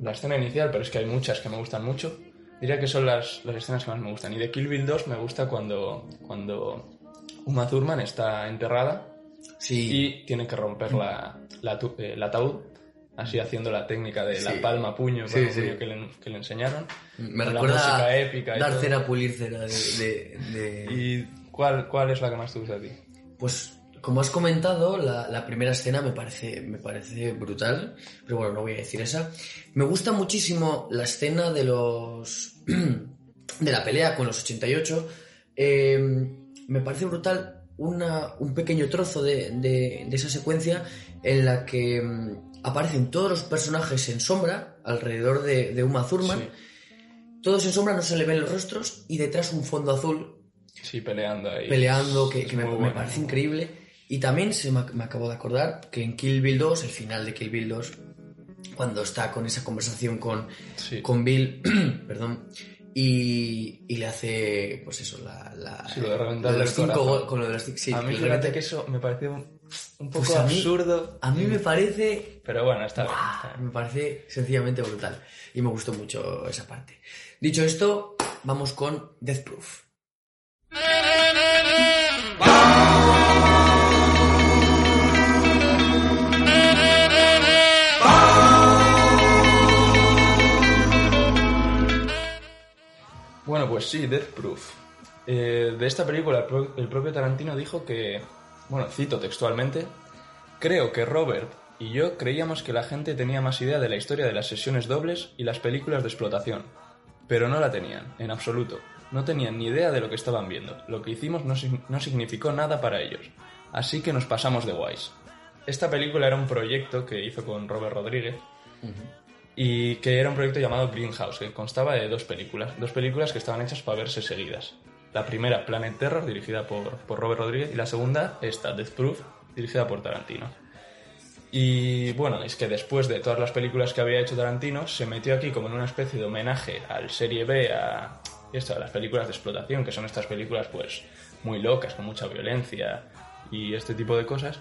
la escena inicial, pero es que hay muchas que me gustan mucho, diría que son las, las escenas que más me gustan. Y de Kill Bill 2 me gusta cuando, cuando Uma Thurman está enterrada Sí, y tiene que romper la, la tu- eh, el ataúd, así haciendo la técnica de Sí. la palma puño, palma, sí. puño que, le, que le enseñaron. me con la recuerda música épica y dar todo. cera, pulir cera de... de- de- ¿Y cuál, cuál es la que más te gusta a ti? Pues como has comentado, la, la primera escena me parece, me parece brutal, pero bueno, no voy a decir esa. Me gusta muchísimo la escena de los de la pelea con los 88. Eh, me parece brutal una, un pequeño trozo de, de- de esa secuencia en la que mm, aparecen todos los personajes en sombra alrededor de, de Uma Thurman. Todos en sombra, no se le ven los rostros y detrás un fondo azul Sí, peleando ahí. peleando, que, me, parece increíble. Y también se me, me acabo de acordar que en Kill Bill 2, el final de Kill Bill 2, cuando está con esa conversación con, Sí. con Bill, perdón, y, y le hace, pues eso, la, la- Sí, lo de reventarle el corazón. con lo de los cinco, sí, a mí fíjate que eso me pareció un, un poco Pues a mí- absurdo. A mí me parece Pero bueno, está bien. ¡guau! está bien. Me parece sencillamente brutal. Y me gustó mucho esa parte. Dicho esto, vamos con Death Proof. Bueno, pues sí, Death Proof. Eh, de esta película, el, pro- el propio Tarantino dijo que, bueno, cito textualmente, creo que Robert y yo creíamos que la gente tenía más idea de la historia de las sesiones dobles y las películas de explotación, pero no la tenían, en absoluto. No tenían ni idea de lo que estaban viendo. Lo que hicimos no, no significó nada para ellos. Así que nos pasamos de guays. Esta película era un proyecto que hizo con Robert Rodríguez y que era un proyecto llamado Greenhouse, que constaba de dos películas, dos películas que estaban hechas para verse seguidas. La primera, Planet Terror, dirigida por, por Robert Rodríguez, y la segunda, esta, Death Proof, dirigida por Tarantino. Y bueno, es que después de todas las películas que había hecho Tarantino, se metió aquí como en una especie de homenaje al serie B, a, esto, las películas de explotación, que son estas películas pues muy locas, con mucha violencia y este tipo de cosas.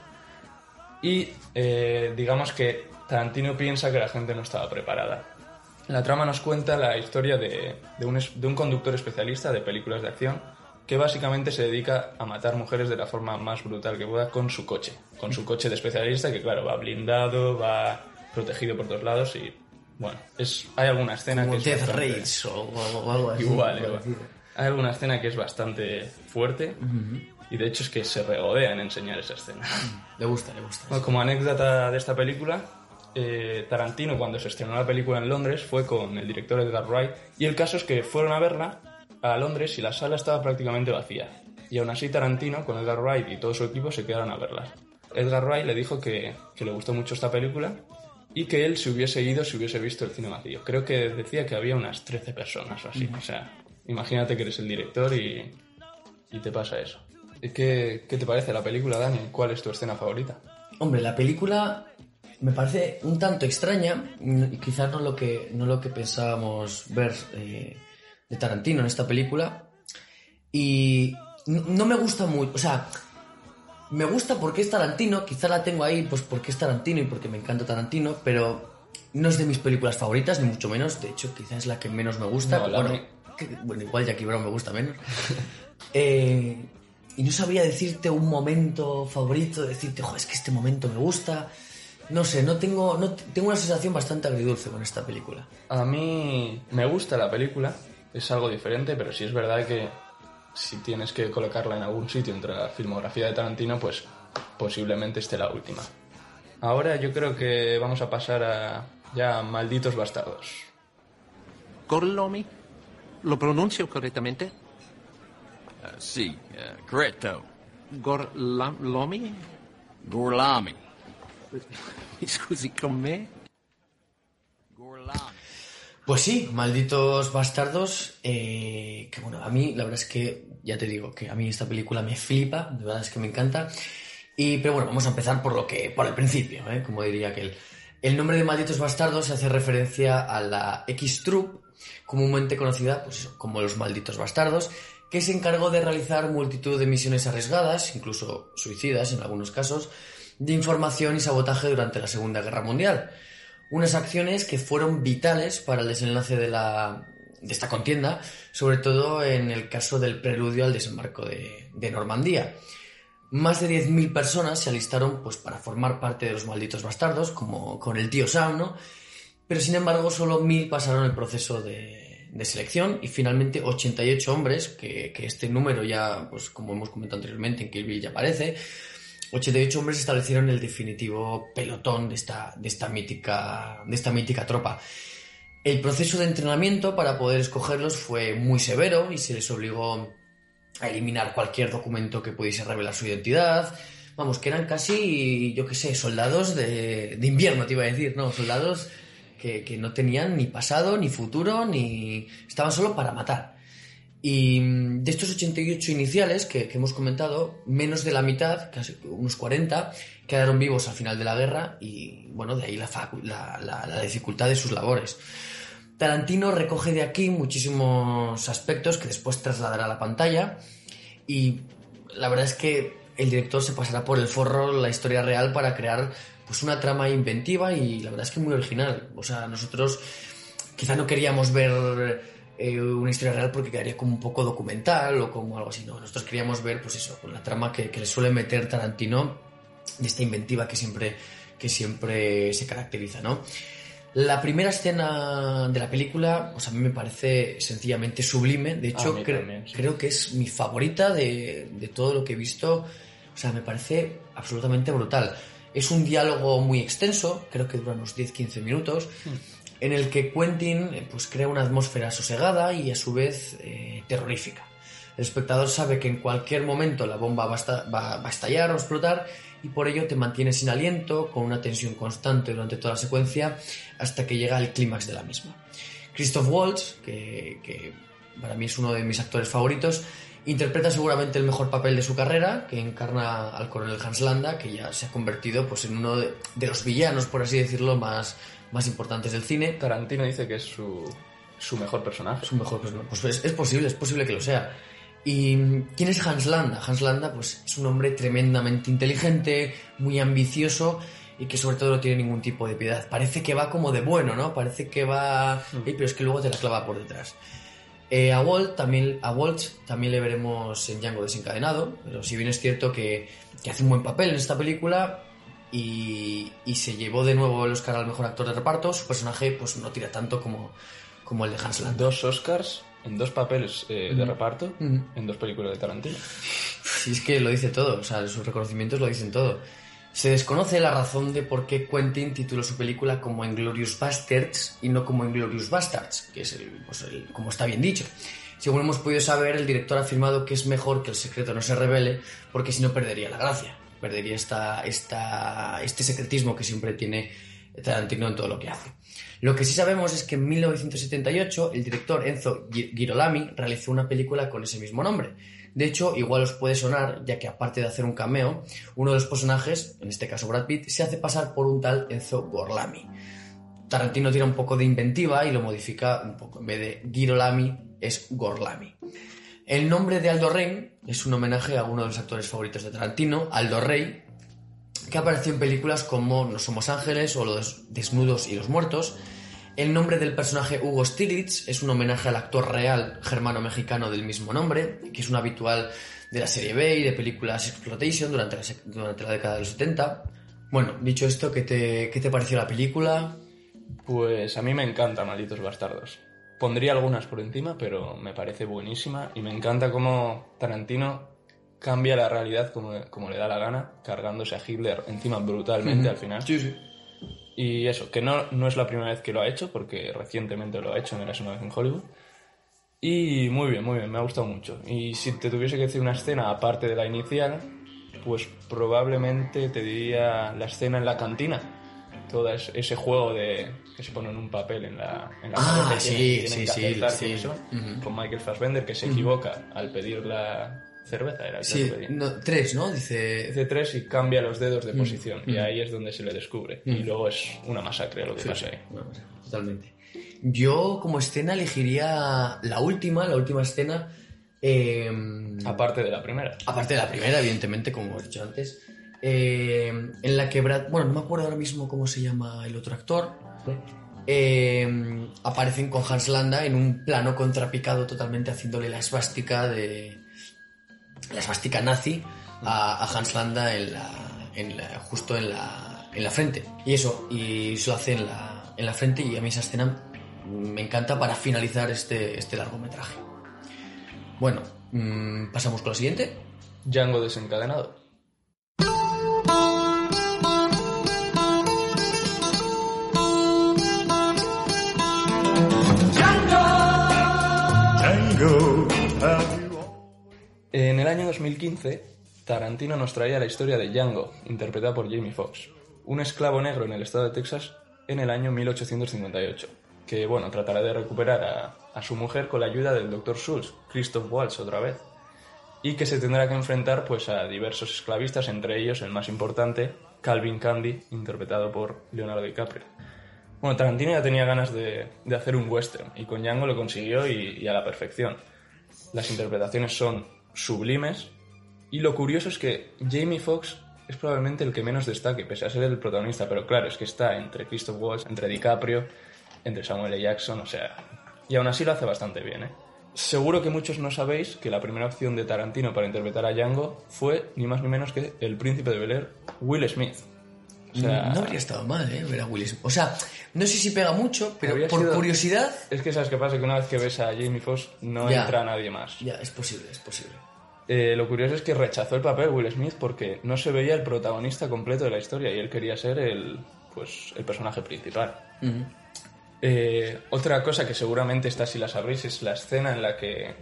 Y eh, digamos que Tarantino piensa que la gente no estaba preparada. La trama nos cuenta la historia de, de un, es- de un conductor especialista de películas de acción que básicamente se dedica a matar mujeres de la forma más brutal que pueda con su coche. Con su coche de especialista que, claro, va blindado, va protegido por todos lados y, bueno, es, hay alguna escena Como que es Death bastante- Race o, o- algo así. Igual, por igual. Hay alguna escena que es bastante fuerte y de hecho es que se regodea en enseñar esa escena. Le gusta, le gusta. Bueno, como anécdota de esta película, eh, Tarantino cuando se estrenó la película en Londres fue con el director Edgar Wright y el caso es que fueron a verla a Londres y la sala estaba prácticamente vacía. Y aún así Tarantino con Edgar Wright y todo su equipo se quedaron a verla. Edgar Wright le dijo que, que le gustó mucho esta película y que él se hubiese ido si hubiese visto el cine vacío. Creo que decía que había unas 13 personas o así. O sea, imagínate que eres el director y, y te pasa eso. ¿Y ¿Qué, ¿Qué te parece la película, Dani? ¿Cuál es tu escena favorita? Hombre, la película me parece un tanto extraña y quizás no lo que, no lo que pensábamos ver eh, de Tarantino en esta película. Y no me gusta mucho, o sea, me gusta porque es Tarantino, quizá la tengo ahí pues porque es Tarantino y porque me encanta Tarantino, pero no es de mis películas favoritas, ni mucho menos, de hecho quizás es la que menos me gusta. No, la bueno, mi- que- bueno, igual Jackie Brown me gusta menos. Eh, y no sabría decirte un momento favorito, decirte, "Jo, es que este momento me gusta. No sé, no tengo, no, tengo una sensación bastante agridulce con esta película. A mí me gusta la película, es algo diferente, pero sí es verdad que si tienes que colocarla en algún sitio entre la filmografía de Tarantino, pues posiblemente esté la última. Ahora yo creo que vamos a pasar a ya Malditos Bastardos. Gorlomi? ¿Lo pronuncio correctamente? Sì, eh, corretto. Gorlomi? Gorlami. Pues sí, malditos bastardos. eh, que bueno, a mí la verdad es que, ya te digo, que a mí esta película me flipa, de verdad es que me encanta. Y, pero bueno, vamos a empezar por lo que, por el principio, ¿eh? como diría aquel. El nombre de Malditos Bastardos hace referencia a la X-Troop, comúnmente conocida pues, como los Malditos Bastardos, que se encargó de realizar multitud de misiones arriesgadas, incluso suicidas en algunos casos, de información y sabotaje durante la Segunda Guerra Mundial. Unas acciones que fueron vitales para el desenlace de, la, de esta contienda, sobre todo en el caso del preludio al desembarco de, de Normandía. Más de 10.000 personas se alistaron pues, para formar parte de los malditos bastardos, como con el tío Sam, ¿no? Pero sin embargo, solo 1.000 pasaron el proceso de, de selección y finalmente 88 hombres, que, que este número ya, pues como hemos comentado anteriormente, en Kill ya aparece, 88 hombres establecieron el definitivo pelotón de esta, de esta, mítica, de esta mítica tropa. El proceso de entrenamiento para poder escogerlos fue muy severo y se les obligó a eliminar cualquier documento que pudiese revelar su identidad. Vamos, que eran casi, yo qué sé, soldados de, de invierno, te iba a decir, ¿no? Soldados que, que no tenían ni pasado, ni futuro, ni... estaban solo para matar. Y mm, de estos 88 iniciales que, hemos comentado, menos de la mitad, casi unos 40, quedaron vivos al final de la guerra y, bueno, de ahí la- la dificultad de sus labores. Tarantino recoge de aquí muchísimos aspectos que después trasladará a la pantalla y la verdad es que el director se pasará por el forro la historia real para crear pues una trama inventiva y la verdad es que muy original. O sea, nosotros quizá no queríamos ver eh, una historia real porque quedaría como un poco documental o como algo así. No, nosotros queríamos ver, pues eso, con la trama que, que le suele meter Tarantino de esta inventiva que siempre, que siempre se caracteriza, ¿no? La primera escena de la película, pues a mí me parece sencillamente sublime. De hecho, cre- también, sí. creo que es mi favorita de, de todo lo que he visto. O sea, me parece absolutamente brutal. Es un diálogo muy extenso, creo que dura unos 10-15 minutos, en el que Quentin eh, pues, crea una atmósfera sosegada y a su vez eh, terrorífica. El espectador sabe que en cualquier momento la bomba va a, estallar o explotar y por ello te mantiene sin aliento, con una tensión constante durante toda la secuencia, hasta que llega el clímax de la misma. Christoph Waltz, que, para mí es uno de mis actores favoritos, interpreta seguramente el mejor papel de su carrera, que encarna al coronel Hans Landa, que ya se ha convertido pues, en uno de los villanos, por así decirlo, más, más importantes del cine. Tarantino dice que es su, su mejor personaje. Su mejor personaje. Pues es, es posible, es posible que lo sea. ¿Y quién es Hans Landa? Hans Landa pues, es un hombre tremendamente inteligente, muy ambicioso y que sobre todo no tiene ningún tipo de piedad. Parece que va como de bueno, ¿no? Parece que va... Ey, pero es que luego te la clava por detrás. Eh, a, Walt también, a Waltz también le veremos en Django desencadenado, pero si bien es cierto que, que hace un buen papel en esta película y, y se llevó de nuevo el Oscar al mejor actor de reparto, su personaje pues no tira tanto como, como el de Hans Landa. Dos Oscars en dos papeles eh, de reparto en dos películas de Tarantino. Sí, es que lo dice todo, o sea, sus reconocimientos lo dicen todo. Se desconoce la razón de por qué Quentin tituló su película como Inglorious Bastards y no como Inglorious Bastards, que es el, pues el- como está bien dicho. Según hemos podido saber, el director ha afirmado que es mejor que el secreto no se revele, porque si no perdería la gracia, perdería esta, este secretismo que siempre tiene Tarantino en todo lo que hace. Lo que sí sabemos es que en 1978 el director Enzo Gi- Girolami realizó una película con ese mismo nombre. De hecho, igual os puede sonar, ya que aparte de hacer un cameo, uno de los personajes, en este caso Brad Pitt, se hace pasar por un tal Enzo Gorlami. Tarantino tira un poco de inventiva y lo modifica un poco. En vez de Girolami, es Gorlami. El nombre de Aldo Rey es un homenaje a uno de los actores favoritos de Tarantino, Aldo Rey, que apareció en películas como No somos ángeles o Los desnudos y los muertos. El nombre del personaje Hugo Stiglitz es un homenaje al actor real germano-mexicano del mismo nombre, que es un habitual de la serie B y de películas exploitation durante la, durante década de los 70. Bueno, dicho esto, ¿qué te, qué te pareció la película? Pues a mí me encanta Malditos Bastardos. Pondría algunas por encima, pero me parece buenísima y me encanta cómo Tarantino cambia la realidad como, como le da la gana, cargándose a Hitler encima brutalmente al final. Sí, sí. Y eso, que no, no es la primera vez que lo ha hecho, porque recientemente lo ha hecho en Eras una vez en Hollywood. Y muy bien, muy bien, me ha gustado mucho. Y si te tuviese que decir una escena aparte de la inicial, pues probablemente te diría la escena en la cantina. Todo es- ese juego de que se pone en un papel en la, en la Ah, sí, tienen- sí, que sí, eso, con Michael Fassbender, que se equivoca al pedir la cerveza. Era Sí, no, tres, ¿no? Dice... Dice tres y cambia los dedos de posición. Y ahí es donde se le descubre. Y luego es una masacre lo que pasa ahí. totalmente. Yo como escena elegiría la última, la última escena. eh, Aparte de la primera. aparte de la primera, evidentemente, como hemos dicho antes. Eh, en la que Brad. Bueno, no me acuerdo ahora mismo cómo se llama el otro actor. eh, aparecen con Hans Landa en un plano contrapicado totalmente haciéndole la esvástica de. La esvástica nazi a, a Hans Landa en la, en la- justo en la, en la frente. Y eso, y se lo hace en la, en la frente y a mí esa escena me encanta para finalizar este, este largometraje. Bueno, mm, pasamos con la siguiente. Django desencadenado. En el año 2015, Tarantino nos traía la historia de Django, interpretada por Jamie Foxx, un esclavo negro en el estado de Texas en el año 1858, que bueno, tratará de recuperar a, a su mujer con la ayuda del Dr. Schultz, Christoph Waltz otra vez, y que se tendrá que enfrentar pues a diversos esclavistas, entre ellos el más importante, Calvin Candy, interpretado por Leonardo DiCaprio. Bueno, Tarantino ya tenía ganas de, de hacer un western y con Django lo consiguió y, a la perfección. Las interpretaciones son sublimes y lo curioso es que Jamie Foxx es probablemente el que menos destaque, pese a ser el protagonista, pero claro, es que está entre Christoph Waltz, entre DiCaprio, entre Samuel L. Jackson, o sea, y aún así lo hace bastante bien, ¿eh? Seguro que muchos no sabéis que la primera opción de Tarantino para interpretar a Django fue ni más ni menos que el príncipe de Bel Air, Will Smith. O sea, no habría estado mal, ¿eh? Ver a Will Smith. O sea, no sé si pega mucho, pero por sido- curiosidad. Es que sabes qué pasa, que una vez que ves a Jamie Foxx no Ya. entra nadie más. Ya, es posible, es posible. Eh, lo curioso es que rechazó el papel Will Smith porque no se veía el protagonista completo de la historia y él quería ser el, pues, el personaje principal. Eh, otra cosa que seguramente esta sí la sabréis es la escena en la que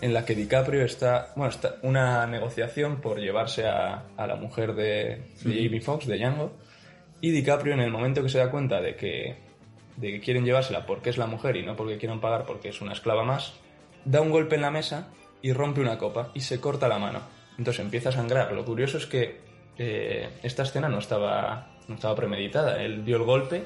en la que DiCaprio está, bueno, está una negociación por llevarse a, a la mujer de, de Jamie Foxx, de Django, y DiCaprio en el momento que se da cuenta de que, de que quieren llevársela porque es la mujer y no porque quieran pagar porque es una esclava más, da un golpe en la mesa y rompe una copa y se corta la mano. Entonces empieza a sangrar. Lo curioso es que eh, esta escena no estaba, no estaba premeditada. Él dio el golpe,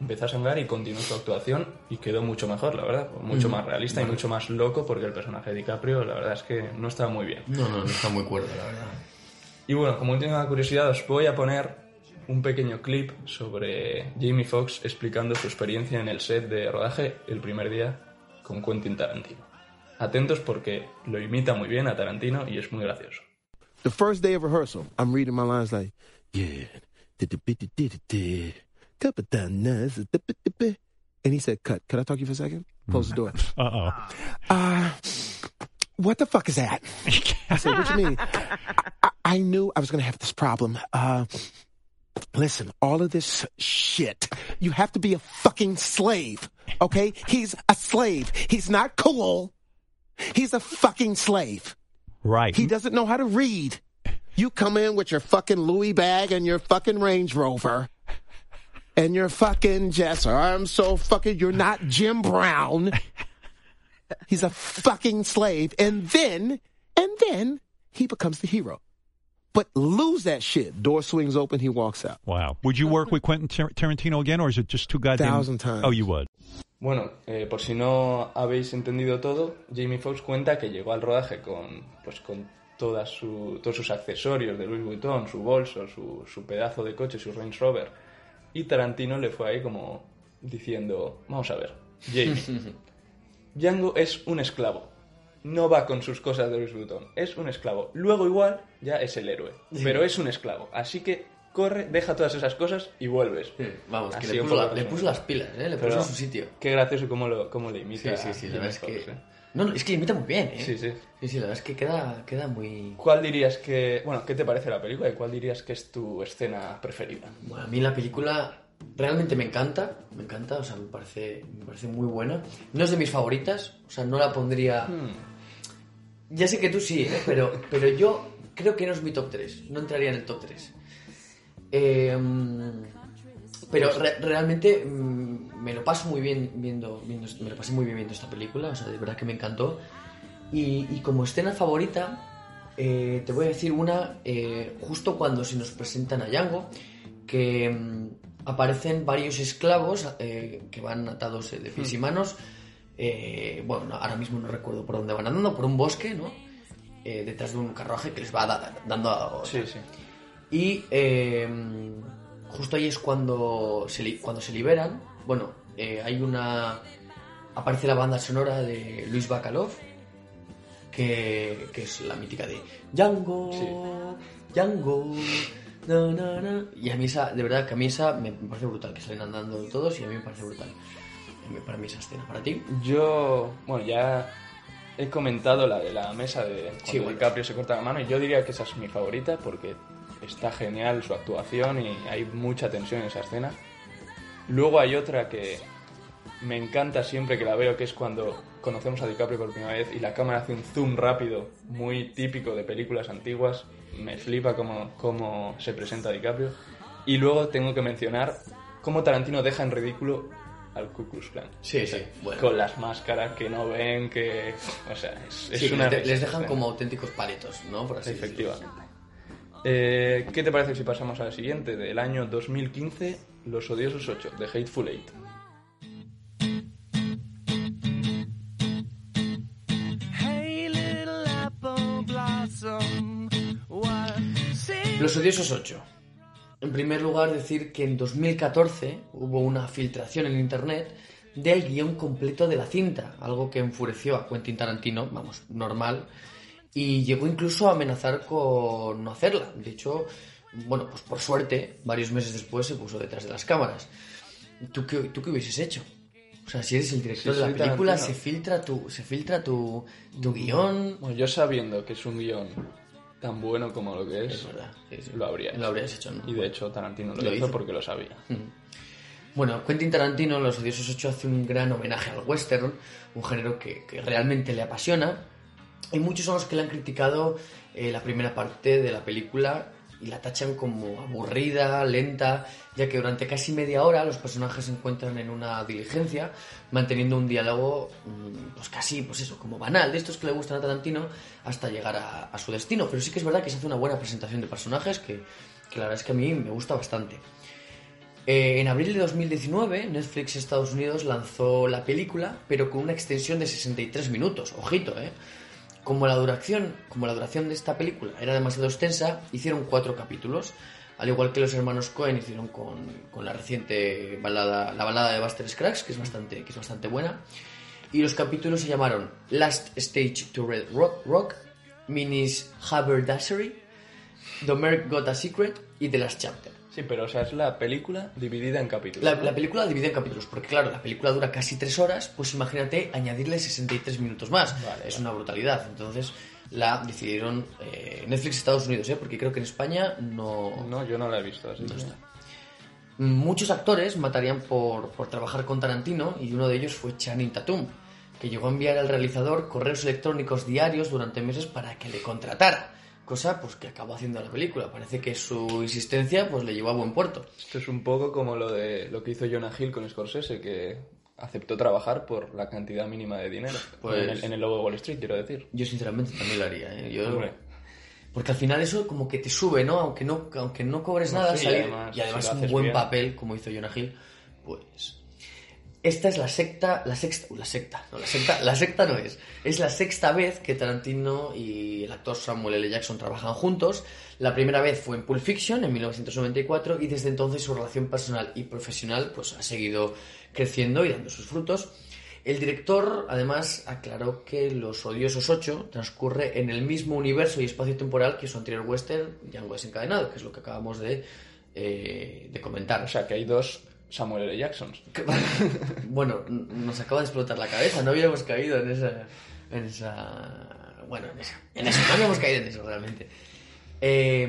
empezó a sangrar y continuó su actuación y quedó mucho mejor, la verdad. Mucho más realista y mucho más loco porque el personaje de DiCaprio, la verdad es que no estaba muy bien. No, no, no está muy cuerdo, la verdad. Y bueno, como última curiosidad os voy a poner un pequeño clip sobre Jamie Foxx explicando su experiencia en el set de rodaje el primer día con Quentin Tarantino. Atentos porque lo imita muy bien a Tarantino y es muy gracioso. The first day of rehearsal, I'm reading my lines like, yeah. And he said, cut. Could I talk to you for a second? Close the door. Uh-oh. Uh, what the fuck is that? I said, what you mean? I, I knew I was going to have this problem. Uh, listen, all of this shit, you have to be a fucking slave, okay? He's a slave. He's not cool. He's a fucking slave. Right. He doesn't know how to read. You come in with your fucking Louis bag and your fucking Range Rover and you're fucking Jess. I'm so fucking, you're not Jim Brown. He's a fucking slave. And then, and then he becomes the hero. But lose that shit. Door swings open, he walks out. Wow. Would you work with Quentin Tar- Tarantino again, or is it just too goddamn? Thousand times. Oh, you would. Bueno, eh, por si no habéis entendido todo, Jamie Foxx cuenta que llegó al rodaje con, pues, con toda su- todos sus accesorios de Louis Vuitton, su bolso, su, su pedazo de coche, su Range Rover. Y Tarantino le fue ahí como diciendo, vamos a ver, Jamie, Django es un esclavo. No va con sus cosas de Louis Vuitton. Es un esclavo. Luego igual ya es el héroe. Pero es un esclavo. Así que corre, deja todas esas cosas y vuelves. Vamos, que le puso, la- le puso las pilas, ¿eh? Le puso en su sitio. Qué gracioso cómo, lo, cómo le Sí, imita. sí, sí, la a verdad es que... ¿eh? No, no, es que imita muy bien, ¿eh? Sí, sí. Sí, sí, la verdad es que queda, queda muy... ¿Cuál dirías que... Bueno, ¿qué te parece la película y cuál dirías que es tu escena preferida? Bueno, a mí la película realmente me encanta, me encanta, o sea, me parece, me parece muy buena. No es de mis favoritas, o sea, no la pondría... Ya sé que tú sí, ¿eh? pero, pero yo creo que no es mi top 3, no entraría en el top 3. Pero re- realmente mm, me lo paso muy bien viendo, viendo, me lo pasé muy bien viendo esta película, o sea, de verdad que me encantó. Y, y como escena favorita, eh, te voy a decir una eh, justo cuando se nos presentan a Django, que mm, aparecen varios esclavos eh, que van atados eh, de pies y manos. eh, bueno, no, ahora mismo no recuerdo por dónde van andando, por un bosque, ¿no? Eh, detrás de un carruaje que les va da- dando a, Sí, sí. y eh, justo ahí es cuando se, li- cuando se liberan. Bueno, eh, hay una. Aparece la banda sonora de Luis Bacalov, que, que es la mítica de Django, Django. na, na, na. Y a mí esa, de verdad que a mí esa me me parece brutal, que salen andando todos y a mí me parece brutal. Eh, Para mí esa escena, para ti. Yo, bueno, ya he comentado la de la mesa de cuando Sí, bueno. DiCaprio se corta la mano y yo diría que esa es mi favorita porque está genial su actuación y hay mucha tensión en esa escena. Luego hay otra que me encanta siempre que la veo, que es cuando conocemos a DiCaprio por primera vez y la cámara hace un zoom rápido, muy típico de películas antiguas. Me flipa cómo, cómo se presenta DiCaprio. Y luego tengo que mencionar cómo Tarantino deja en ridículo al Ku Klux Klan. Sí, sí, bueno. Con las máscaras que no ven, que... O sea, es, es Sí, una les, dejan o sea. como auténticos paletos, ¿no? Por así decirlo. Eh, ¿Qué te parece si pasamos a la siguiente? Del año 2015, Los Odiosos 8, de Hateful Eight. Los odiosos 8. En primer lugar, decir que en 2014 hubo una filtración en internet del guion completo de la cinta, algo que enfureció a Quentin Tarantino, vamos, normal, y llegó incluso a amenazar con no hacerla. De hecho, bueno, pues por suerte, varios meses después se puso detrás de las cámaras. ¿Tú qué, tú qué hubieses hecho? O sea, si eres el director Sí, de la película, se filtra tu, se filtra tu, tu guion. Bueno, yo sabiendo que es un guion tan bueno como lo que es, Es verdad, sí, sí. lo habría Lo habrías hecho, ¿no? Y de hecho Tarantino lo, Lo hizo, hizo. porque lo sabía. Bueno, Quentin Tarantino en Los Odiosos 8 hace un gran homenaje al western, un género que, que realmente le apasiona, Y muchos son los que le han criticado eh, la primera parte de la película y la tachan como aburrida, lenta, ya que durante casi media hora los personajes se encuentran en una diligencia, manteniendo un diálogo, mm, pues casi, pues eso, como banal, de estos que le gustan a Tarantino, hasta llegar a, su destino. Pero sí que es verdad que se hace una buena presentación de personajes, que, que la verdad es que a mí me gusta bastante. Eh, en abril de 2019, Netflix Estados Unidos lanzó la película, pero con una extensión de 63 minutos. Ojito, ¿eh? Como la duración, como la duración de esta película era demasiado extensa, hicieron cuatro capítulos, al igual que los hermanos Cohen hicieron con, con la reciente balada, la balada de Buster Scruggs, que es bastante, que es bastante buena. Y los capítulos se llamaron Last Stage to Red Rock, Rock Minis Haberdashery, The Merc Got a Secret y The Last Chapter. Sí, pero o sea, es la película dividida en capítulos. La, película divide en capítulos, porque claro, la película dura casi tres horas, pues imagínate añadirle 63 minutos más. Vale, es vale. una brutalidad. Entonces la decidieron eh, Netflix Estados Unidos, ¿eh? porque creo que en España no, No, yo no la he visto así. no está. Muchos actores matarían por, por trabajar con Tarantino y uno de ellos fue Channing Tatum, que llegó a enviar al realizador correos electrónicos diarios durante meses para que le contratara. Cosa pues que acabó haciendo la película. Parece que su insistencia pues le llevó a buen puerto. Esto es un poco como lo de lo que hizo Jonah Hill con Scorsese, que aceptó trabajar por la cantidad mínima de dinero. Pues- En, el, en el Lobo de Wall Street, quiero decir. Yo sinceramente también lo haría, ¿eh? Yo- Hombre. Porque al final eso como que te sube, ¿no? Aunque no, aunque no cobres No, nada, sí, salir- además, y además si lo un buen bien. papel, como hizo Jonah Hill, pues... Esta es la secta, la sexta, uh, la secta, no, la secta, la secta no es. Es la sexta vez que Tarantino y el actor Samuel L. Jackson trabajan juntos. La primera vez fue en Pulp Fiction en 1994 y desde entonces su relación personal y profesional pues ha seguido creciendo y dando sus frutos. El director, además, aclaró que Los Odiosos 8 transcurre en el mismo universo y espacio temporal que su anterior western, Django desencadenado, que es lo que acabamos de, eh, de comentar. O sea, que hay dos Samuel L. Jacksons. Que- bueno, nos acaba de explotar la cabeza, no habíamos caído en esa... En esa bueno, en, esa, en eso, no habíamos caído en eso realmente. Eh,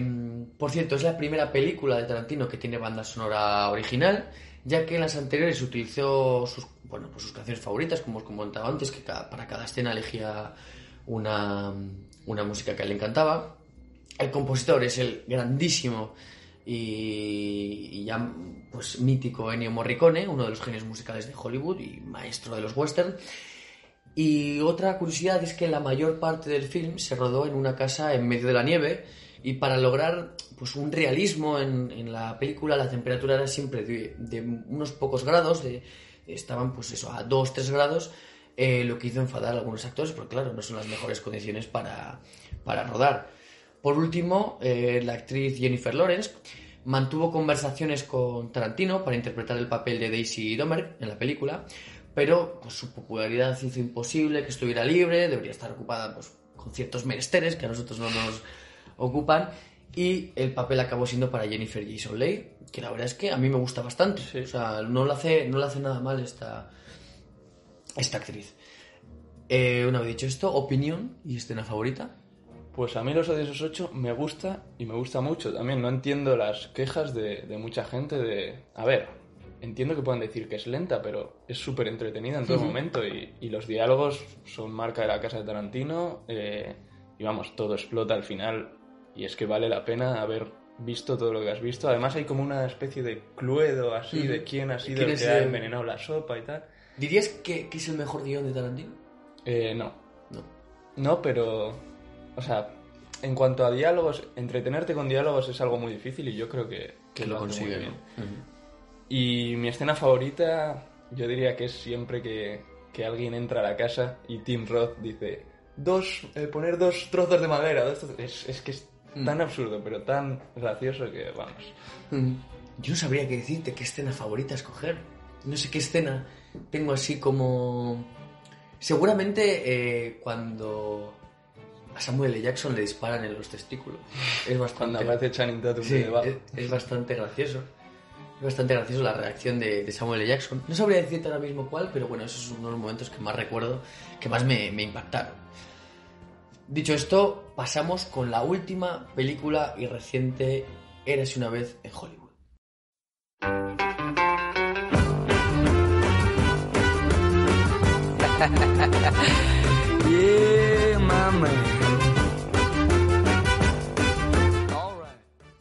por cierto, es la primera película de Tarantino que tiene banda sonora original, ya que en las anteriores utilizó sus, bueno, pues sus canciones favoritas, como os comentaba antes, que para cada escena elegía una, una música que a él le encantaba. El compositor es el grandísimo y, ya pues mítico Ennio Morricone, uno de los genios musicales de Hollywood y maestro de los western. Y otra curiosidad es que la mayor parte del film se rodó en una casa en medio de la nieve y para lograr pues un realismo en, en la película la temperatura era siempre de, de unos pocos grados, de, estaban pues eso a 2-3 grados, eh, lo que hizo enfadar a algunos actores, porque claro, no son las mejores condiciones para, para rodar. Por último, eh, la actriz Jennifer Lawrence mantuvo conversaciones con Tarantino para interpretar el papel de Daisy Domer en la película, pero pues, su popularidad hizo imposible que estuviera libre, debería estar ocupada pues, con ciertos menesteres que a nosotros no nos ocupan, y el papel acabó siendo para Jennifer Jason Leigh, que la verdad es que a mí me gusta bastante. O sea, no lo hace, no hace nada mal esta, esta actriz. Eh, una vez dicho esto, opinión y escena favorita. Pues a mí Los Odiosos 8 me gusta y me gusta mucho. También no entiendo las quejas de, de mucha gente de... A ver, entiendo que puedan decir que es lenta, pero es súper entretenida en todo momento y, y los diálogos son marca de la casa de Tarantino eh, y vamos, todo explota al final y es que vale la pena haber visto todo lo que has visto. Además hay como una especie de cluedo así de quién ha sido ¿Quién el que ha envenenado la sopa y tal. ¿Dirías que, que es el mejor guion de Tarantino? Eh, no, No. No, pero. O sea, en cuanto a diálogos, entretenerte con diálogos es algo muy difícil y yo creo que, que lo, muy bien. Y mi escena favorita, yo diría que es siempre que, que alguien entra a la casa y Tim Roth dice: dos, eh, poner dos trozos de madera. dos trozos". Es, es que es Mm. tan absurdo, pero tan gracioso que vamos. Ujú. Yo no sabría qué decirte, qué escena favorita escoger. No sé qué escena tengo así como... Seguramente eh, cuando a Samuel L. Jackson le disparan en los testículos. Es Cuando bastante... aparece Channing Tatum Sí, debajo. es, es bastante gracioso. Es bastante gracioso la reacción de, de Samuel L. Jackson. No sabría decirte ahora mismo cuál, pero bueno, esos son uno de los momentos que más recuerdo, que más me, me impactaron. Dicho esto, pasamos con la última película y reciente Érase una vez en Hollywood. Yeah,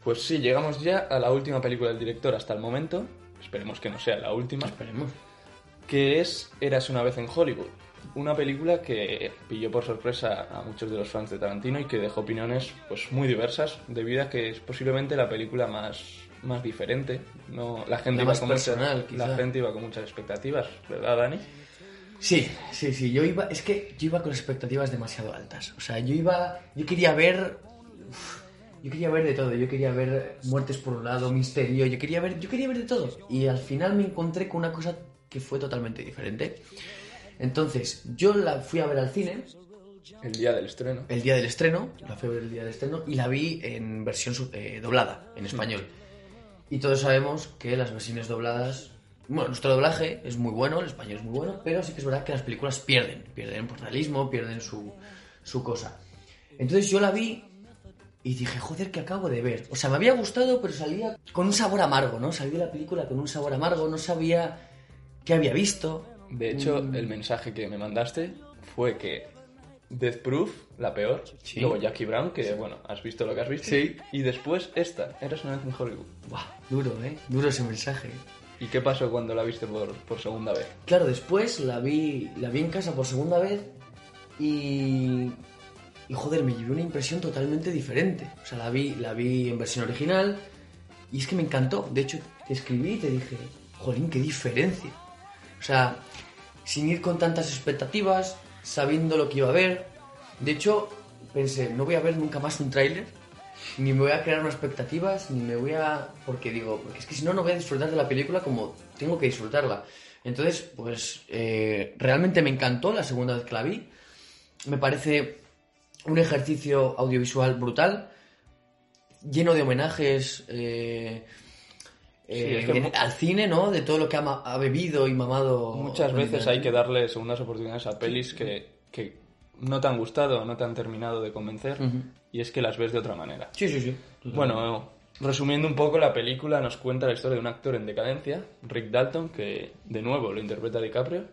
Pues sí, llegamos ya a la última película del director hasta el momento. Esperemos que no sea la última. Esperemos. Que es Eras una vez en Hollywood. Una película que pilló por sorpresa a muchos de los fans de Tarantino y que dejó opiniones pues muy diversas, debido a que es posiblemente la película más, más diferente. No, la gente La iba más con personal, la gente iba con muchas expectativas, ¿verdad, Dani? Sí, sí, sí. Yo iba, es que yo iba con expectativas demasiado altas. O sea, yo iba, yo quería ver, uf, yo quería ver de todo. Yo quería ver muertes por un lado, misterio. Yo quería ver, yo quería ver de todo. Y al final me encontré con una cosa que fue totalmente diferente. Entonces, yo la fui a ver al cine El día del estreno. el día del estreno, la fui a ver el día del estreno y la vi en versión eh, doblada, en español. Y todos sabemos que las versiones dobladas, bueno, nuestro doblaje es muy bueno, el español es muy bueno, pero sí que es verdad que las películas pierden, pierden por realismo, pierden su, su cosa. Entonces yo la vi y dije, joder, que acabo de ver. O sea, me había gustado, pero salía con un sabor amargo, ¿no? Salí de la película con un sabor amargo, no sabía qué había visto. De hecho, Mm. el mensaje que me mandaste fue que Death Proof, la peor, Sí. luego Jackie Brown, que bueno, has visto lo que has visto, Sí. y después esta, Eras una vez en Hollywood. Buah, duro, ¿eh? Duro ese mensaje. ¿Y qué pasó cuando la viste por, por segunda vez? Claro, después la vi, la vi en casa por segunda vez y, y joder, me llevé una impresión totalmente diferente. O sea, la vi, la vi en versión original y es que me encantó. De hecho, te escribí y te dije, jolín, qué diferencia. O sea, sin ir con tantas expectativas, sabiendo lo que iba a ver. De hecho, pensé, no voy a ver nunca más un tráiler, ni me voy a crear unas expectativas, ni me voy a... Porque digo, porque es que si no, no voy a disfrutar de la película como tengo que disfrutarla. Entonces, pues, eh, realmente me encantó la segunda vez que la vi. Me parece un ejercicio audiovisual brutal, lleno de homenajes eh, eh, es que en- mu- al cine, ¿no? De todo lo que ha, bebido y mamado. Muchas veces hay que darle segundas oportunidades a pelis que, que no te han gustado, no te han terminado de convencer, y es que las ves de otra manera. Sí, sí, sí. Bueno, resumiendo un poco, la película nos cuenta la historia de un actor en decadencia, Rick Dalton, que de nuevo lo interpreta DiCaprio,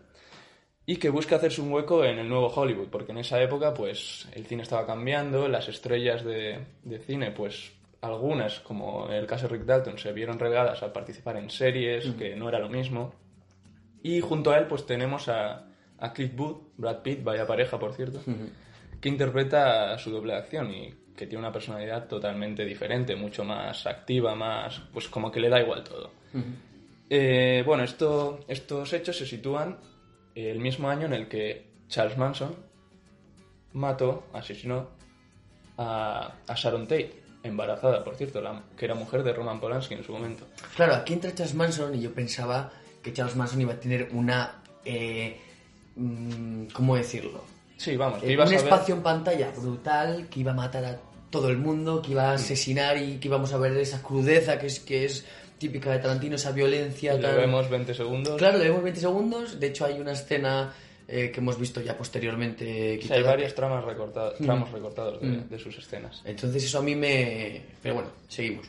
y que busca hacerse un hueco en el nuevo Hollywood, porque en esa época pues el cine estaba cambiando, las estrellas de, de cine pues algunas, como en el caso de Rick Dalton, se vieron regadas a participar en series, que no era lo mismo. Y junto a él pues tenemos a, a Cliff Booth, Brad Pitt, vaya pareja por cierto, que interpreta a su doble acción y que tiene una personalidad totalmente diferente, mucho más activa, más pues como que le da igual todo. Eh, bueno, esto, estos hechos se sitúan el mismo año en el que Charles Manson mató, asesinó a, a Sharon Tate, embarazada, por cierto, la, que era mujer de Roman Polanski en su momento. Claro, aquí entra Charles Manson y yo pensaba que Charles Manson iba a tener una... Eh, mm, ¿Cómo decirlo? Sí, vamos, que Eh, ibas un a ver- espacio en pantalla brutal, que iba a matar a todo el mundo, que iba a asesinar y que íbamos a ver esa crudeza que es, que es típica de Tarantino, esa violencia. tal. vemos 20 segundos. Claro, le vemos 20 segundos. De hecho, hay una escena eh, que hemos visto ya posteriormente. Hay varios tramas recortados, Mm. tramos recortados de, Mm. de sus escenas. Entonces, eso a mí me. Pero bueno, seguimos.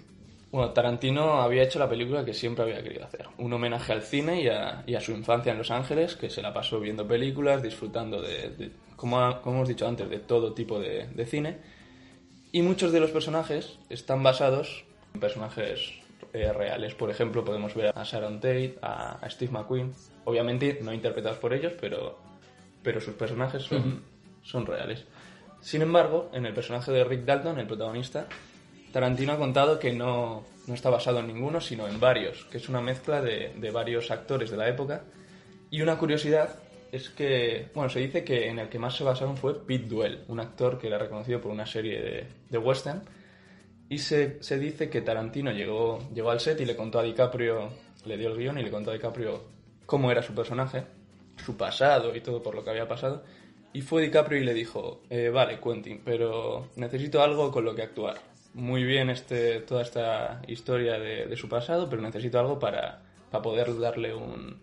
Bueno, Tarantino había hecho la película que siempre había querido hacer. Un homenaje al cine y a, y a su infancia en Los Ángeles, que se la pasó viendo películas, disfrutando de, de- como, ha- como hemos dicho antes, de todo tipo de, de cine. Y muchos de los personajes están basados en personajes eh, reales. Por ejemplo, podemos ver a Sharon Tate, a, a Steve McQueen. Obviamente no interpretados por ellos, pero, pero sus personajes son, son reales. Sin embargo, en el personaje de Rick Dalton, el protagonista, Tarantino ha contado que no, no está basado en ninguno, sino en varios, que es una mezcla de, de varios actores de la época. Y una curiosidad es que, bueno, se dice que en el que más se basaron fue Pete Duell, un actor que era reconocido por una serie de, de western. Y se, se dice que Tarantino llegó, llegó al set y le contó a DiCaprio, le dio el guion y le contó a DiCaprio cómo era su personaje, su pasado y todo por lo que había pasado. Y fue DiCaprio y le dijo, eh, vale, Quentin, pero necesito algo con lo que actuar. Muy bien este, toda esta historia de, de su pasado, pero necesito algo para, para poder darle un,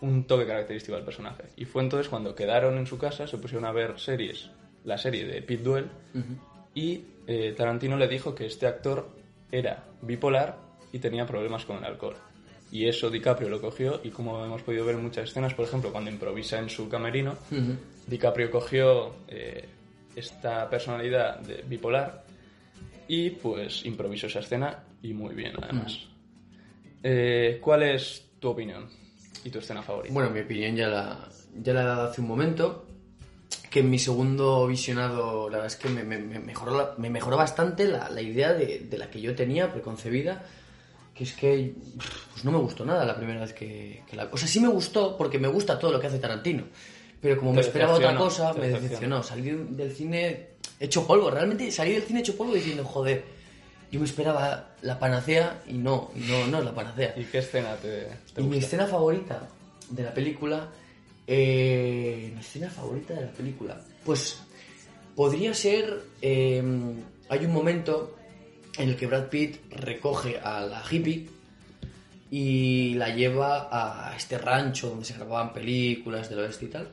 un toque característico al personaje. Y fue entonces cuando quedaron en su casa, se pusieron a ver series, la serie de Pete Duell, y eh, Tarantino le dijo que este actor era bipolar y tenía problemas con el alcohol. Y eso DiCaprio lo cogió y como hemos podido ver en muchas escenas, por ejemplo, cuando improvisa en su camerino. DiCaprio cogió eh, esta personalidad de bipolar Y pues improvisó esa escena y muy bien además. Eh, ¿Cuál es tu opinión y tu escena favorita? Bueno, mi opinión ya la, ya la he dado hace un momento. Que en mi segundo visionado, la verdad es que me, me- me mejoró, me mejoró bastante la, la idea de, de la que yo tenía preconcebida. Que es que pues no me gustó nada la primera vez que, que la... O sea, sí me gustó porque me gusta todo lo que hace Tarantino. Pero como me esperaba otra cosa, me decepcionó. Salí del cine hecho polvo. Realmente salí del cine hecho polvo diciendo, joder, yo me esperaba la panacea y no, no, no es la panacea. ¿Y qué escena te, te Y mi gusta? escena favorita de la película. Eh, mi escena favorita de la película. Pues podría ser. eh, hay un momento en el que Brad Pitt recoge a la hippie y la lleva a este rancho donde se grababan películas del oeste y tal.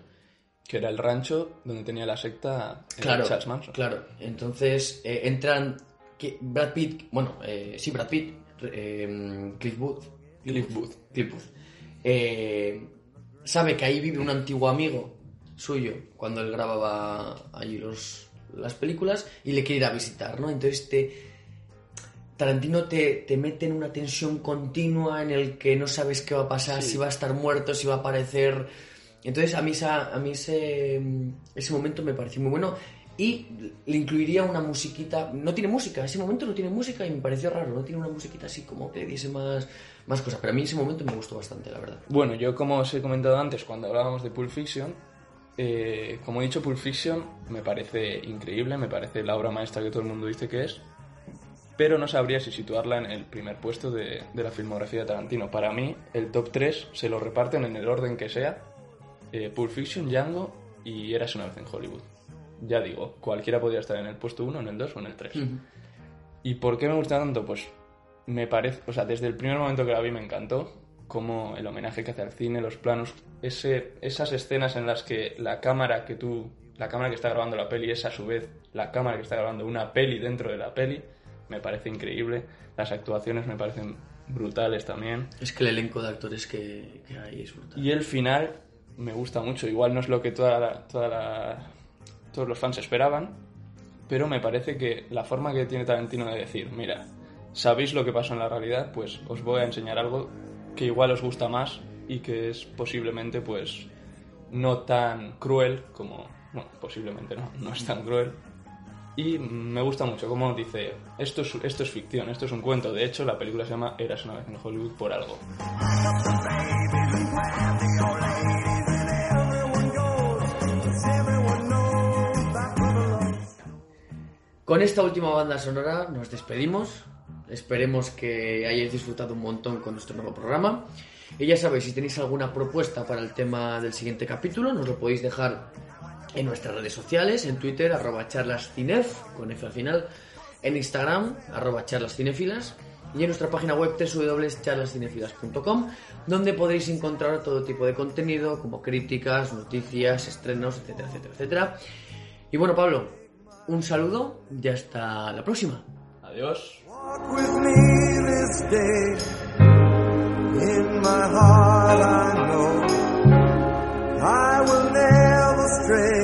Que era el rancho donde tenía la secta eh, Claro, Charles Manson. claro. Entonces eh, entran que Brad Pitt, bueno, eh, sí, Brad Pitt, eh, Cliff Booth, Cliff Booth. Cliff Booth, eh, sabe que ahí vive un antiguo amigo suyo cuando él grababa allí los, las películas y le quiere ir a visitar, ¿no? Entonces te, Tarantino te, te mete en una tensión continua en el que no sabes qué va a pasar, si va a estar muerto, si va a aparecer. Entonces a mí, esa- a mí ese, ese momento me pareció muy bueno y le incluiría una musiquita. No tiene música, ese momento no tiene música y me pareció raro, no tiene una musiquita así como que diese más, más cosas. Pero a mí ese momento me gustó bastante, la verdad. Bueno, yo como os he comentado antes cuando hablábamos de Pulp Fiction, eh, como he dicho, Pulp Fiction me parece increíble, me parece la obra maestra que todo el mundo dice que es, pero no sabría si situarla en el primer puesto de, de la filmografía de Tarantino. Para mí, el top 3 se lo reparten en el orden que sea, eh, Pulp Fiction, Django y Eras una vez en Hollywood. Ya digo, cualquiera podría estar en el puesto 1, en el 2 o en el 3. ¿Y por qué me gusta tanto? Pues me parece, o sea, desde el primer momento que la vi me encantó, como el homenaje que hace al cine, los planos, ese, esas escenas en las que la cámara que tú, la cámara que está grabando la peli es a su vez la cámara que está grabando una peli dentro de la peli, me parece increíble. Las actuaciones me parecen brutales también. Es que el elenco de actores que, que hay es brutal. Y el final me gusta mucho. Igual no es lo que toda la- toda la- todos los fans esperaban, pero me parece que la forma que tiene Tarantino de decir, mira, sabéis lo que pasó en la realidad, pues os voy a enseñar algo que igual os gusta más y que es posiblemente pues no tan cruel como... Posiblemente no, no es tan cruel. Y me gusta mucho cómo dice, esto es, esto es ficción, esto es un cuento. De hecho, la película se llama Eras una vez en Hollywood por algo. Con esta última banda sonora nos despedimos. Esperemos que hayáis disfrutado un montón con nuestro nuevo programa. Y ya sabéis, si tenéis alguna propuesta para el tema del siguiente capítulo, nos lo podéis dejar en nuestras redes sociales, en Twitter, arroba charlascinef, con F al final, en Instagram, arroba charlascinefilas, y en nuestra página web www.charlascinefilas.com, donde podréis encontrar todo tipo de contenido, como críticas, noticias, estrenos, etcétera, etcétera, etcétera. Y bueno, Pablo, un saludo y hasta la próxima. Adiós. Walk with me this day. In my heart, I know I will never stray.